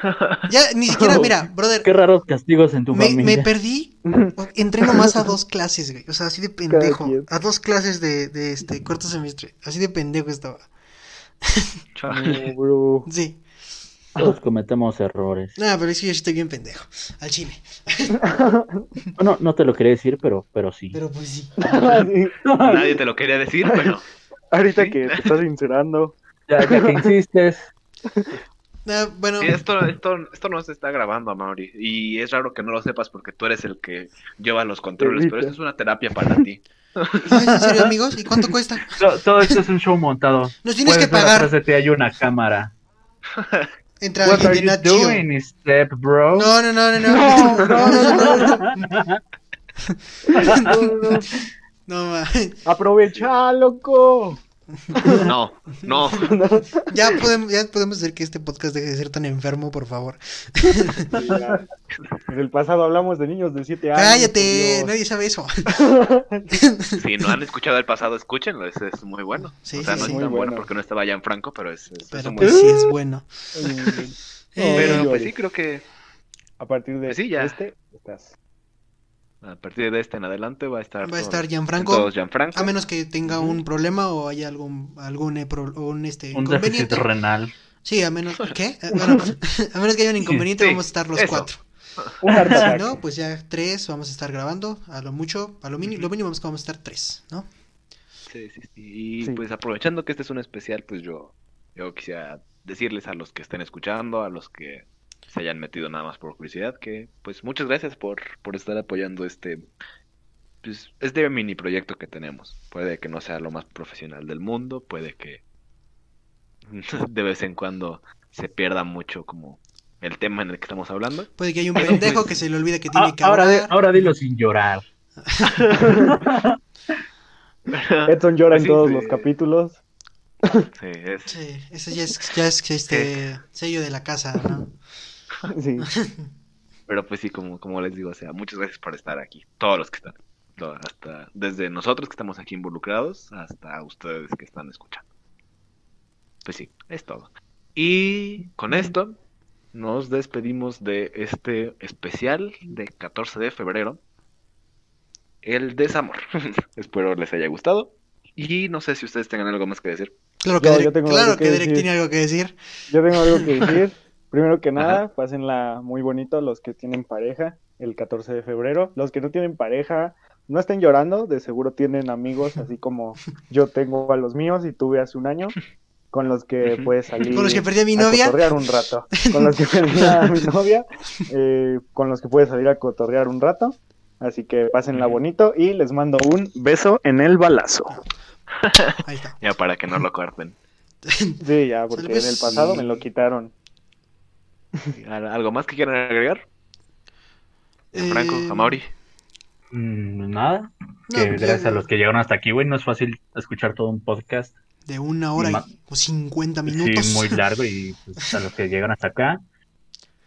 Speaker 4: ya ni siquiera, mira, brother,
Speaker 3: Qué raros castigos en tu
Speaker 4: me,
Speaker 3: familia.
Speaker 4: me perdí. Entré nomás a dos clases, güey. O sea, así de pendejo. A dos clases de, de este cuarto semestre. Así de pendejo estaba.
Speaker 2: Chale.
Speaker 4: Sí.
Speaker 3: Todos cometemos errores.
Speaker 4: No, pero es que yo estoy bien pendejo. Al chile.
Speaker 3: No, no te lo quería decir, pero, pero sí.
Speaker 4: Pero pues sí.
Speaker 5: Sí.
Speaker 2: Nadie te lo quería decir, pero
Speaker 5: Ahorita
Speaker 2: Sí.
Speaker 5: que te estás sincerando.
Speaker 3: Ya, ya que insistes.
Speaker 4: Ah, bueno,
Speaker 2: sí, esto, esto, esto no se está grabando, Mauri. Y es raro que no lo sepas porque tú eres el que lleva los controles, pero esto es una terapia para ti.
Speaker 4: ¿ay, ¿en serio, amigos? ¿Y cuánto cuesta?
Speaker 3: To- Todo esto es un show montado.
Speaker 4: Nos tienes que
Speaker 3: Puedes ver
Speaker 4: pagar.
Speaker 3: Atrás de ti hay una cámara.
Speaker 4: Entra
Speaker 3: What are you doing, step bro?
Speaker 4: No, no, no, no, no. No, no, no. No, ma.
Speaker 5: Aprovecha, loco.
Speaker 2: No, no.
Speaker 4: Ya podemos, ya podemos hacer que este podcast deje de ser tan enfermo, por favor.
Speaker 5: En el pasado hablamos de niños de 7 años.
Speaker 4: Cállate, nadie sabe eso.
Speaker 2: Si no han escuchado el pasado, escúchenlo. Ese es muy bueno.
Speaker 4: Sí,
Speaker 2: o sea,
Speaker 4: sí,
Speaker 2: no
Speaker 4: sí.
Speaker 2: es
Speaker 5: Muy
Speaker 2: tan bueno
Speaker 5: bueno.
Speaker 2: porque no estaba ya en Franco, pero es, es- es
Speaker 4: Pero
Speaker 2: un
Speaker 4: pues sí es bueno. Eh,
Speaker 2: Pero
Speaker 5: no
Speaker 2: pues sí, creo que
Speaker 5: A partir de
Speaker 2: Pues sí, ya.
Speaker 5: este, estás.
Speaker 2: A partir de este en adelante va a estar.
Speaker 4: Va a estar Gianfranco.
Speaker 2: Todos Gianfranco.
Speaker 4: A menos que tenga un problema o haya algún, algún eh, un, este,
Speaker 3: Un déficit
Speaker 4: inconveniente.
Speaker 3: renal.
Speaker 4: Sí, a menos. ¿Qué? Bueno, a menos que haya un inconveniente,
Speaker 2: Sí,
Speaker 4: vamos a estar los
Speaker 2: eso.
Speaker 4: cuatro.
Speaker 5: Un
Speaker 4: Si no, pues ya tres vamos a estar grabando. A lo mucho, a lo mínimo, lo mínimo vamos a estar tres, ¿no?
Speaker 2: Sí, sí, sí. Y
Speaker 5: Sí.
Speaker 2: pues aprovechando que este es un especial, pues yo, yo quisiera decirles a los que estén escuchando, a los que se hayan metido nada más por curiosidad, que pues muchas gracias por, por estar apoyando este, pues, este mini proyecto que tenemos. Puede que no sea lo más profesional del mundo, puede que de vez en cuando se pierda mucho como el tema en el que estamos hablando.
Speaker 4: Puede que haya un pendejo que se le olvide que tiene
Speaker 3: Ah,
Speaker 4: que
Speaker 3: ahora, ahora dilo sin llorar.
Speaker 5: Edson llora
Speaker 2: Pues
Speaker 5: en
Speaker 2: sí,
Speaker 5: todos
Speaker 2: sí.
Speaker 5: los capítulos.
Speaker 2: Sí, es,
Speaker 4: Sí, ese ya es, ya es este sello de la casa, ¿no?
Speaker 5: Sí.
Speaker 2: Pero pues sí, como, como les digo, o sea, muchas gracias por estar aquí, todos los que están, hasta desde nosotros que estamos aquí involucrados hasta ustedes que están escuchando. Pues sí, es todo. Y con esto nos despedimos de este especial de 14 de febrero, el desamor. Espero les haya gustado y no sé si ustedes tengan algo más que decir.
Speaker 4: Claro que,
Speaker 5: Yo-
Speaker 4: Derek,
Speaker 5: yo tengo
Speaker 4: claro
Speaker 5: algo
Speaker 4: que
Speaker 5: que
Speaker 4: Derek
Speaker 5: decir.
Speaker 4: tiene algo que decir.
Speaker 5: Yo tengo algo que decir. Primero que nada,
Speaker 2: Ajá.
Speaker 5: pásenla muy bonito los que tienen pareja el 14 de febrero. Los que no tienen pareja, no estén llorando, de seguro tienen amigos, así como yo tengo a los míos y tuve hace un año, con los que puedes salir
Speaker 4: Con los que perdí a mi
Speaker 5: a
Speaker 4: novia.
Speaker 5: cotorrear un rato. Con los que perdí a mi novia, eh, con los que puedes salir a cotorrear un rato. Así que pásenla bonito y les mando un beso en el balazo.
Speaker 4: Ahí está.
Speaker 2: Ya para que no lo corten.
Speaker 5: Sí, ya, porque en el pasado
Speaker 2: sí.
Speaker 5: me lo quitaron.
Speaker 2: ¿Al- ¿Algo más que quieran agregar? Franco,
Speaker 4: Eh,
Speaker 2: Amauri.
Speaker 3: Mm, nada.
Speaker 4: no,
Speaker 3: que
Speaker 4: pues,
Speaker 3: gracias a los que llegaron hasta aquí, güey. No es fácil escuchar todo un podcast.
Speaker 4: De una hora
Speaker 3: Y ma-
Speaker 4: y o 50 minutos.
Speaker 3: Sí, muy largo. Y pues, a los que llegan hasta acá,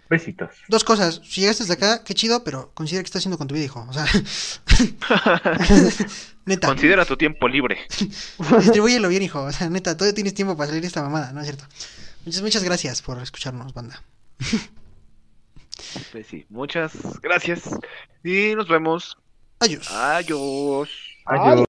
Speaker 3: besitos.
Speaker 4: Dos cosas. Si llegaste hasta acá, qué chido, pero considera que estás haciendo con tu vida, hijo. O sea, neta,
Speaker 2: Considera tu tiempo libre.
Speaker 4: distribúyelo bien, hijo. O sea, neta, todavía tienes tiempo para salir de esta mamada, ¿no es cierto? Muchas, muchas gracias por escucharnos, banda.
Speaker 2: Pues sí, muchas gracias. Y nos vemos.
Speaker 4: Adiós.
Speaker 2: Adiós.
Speaker 3: Adiós.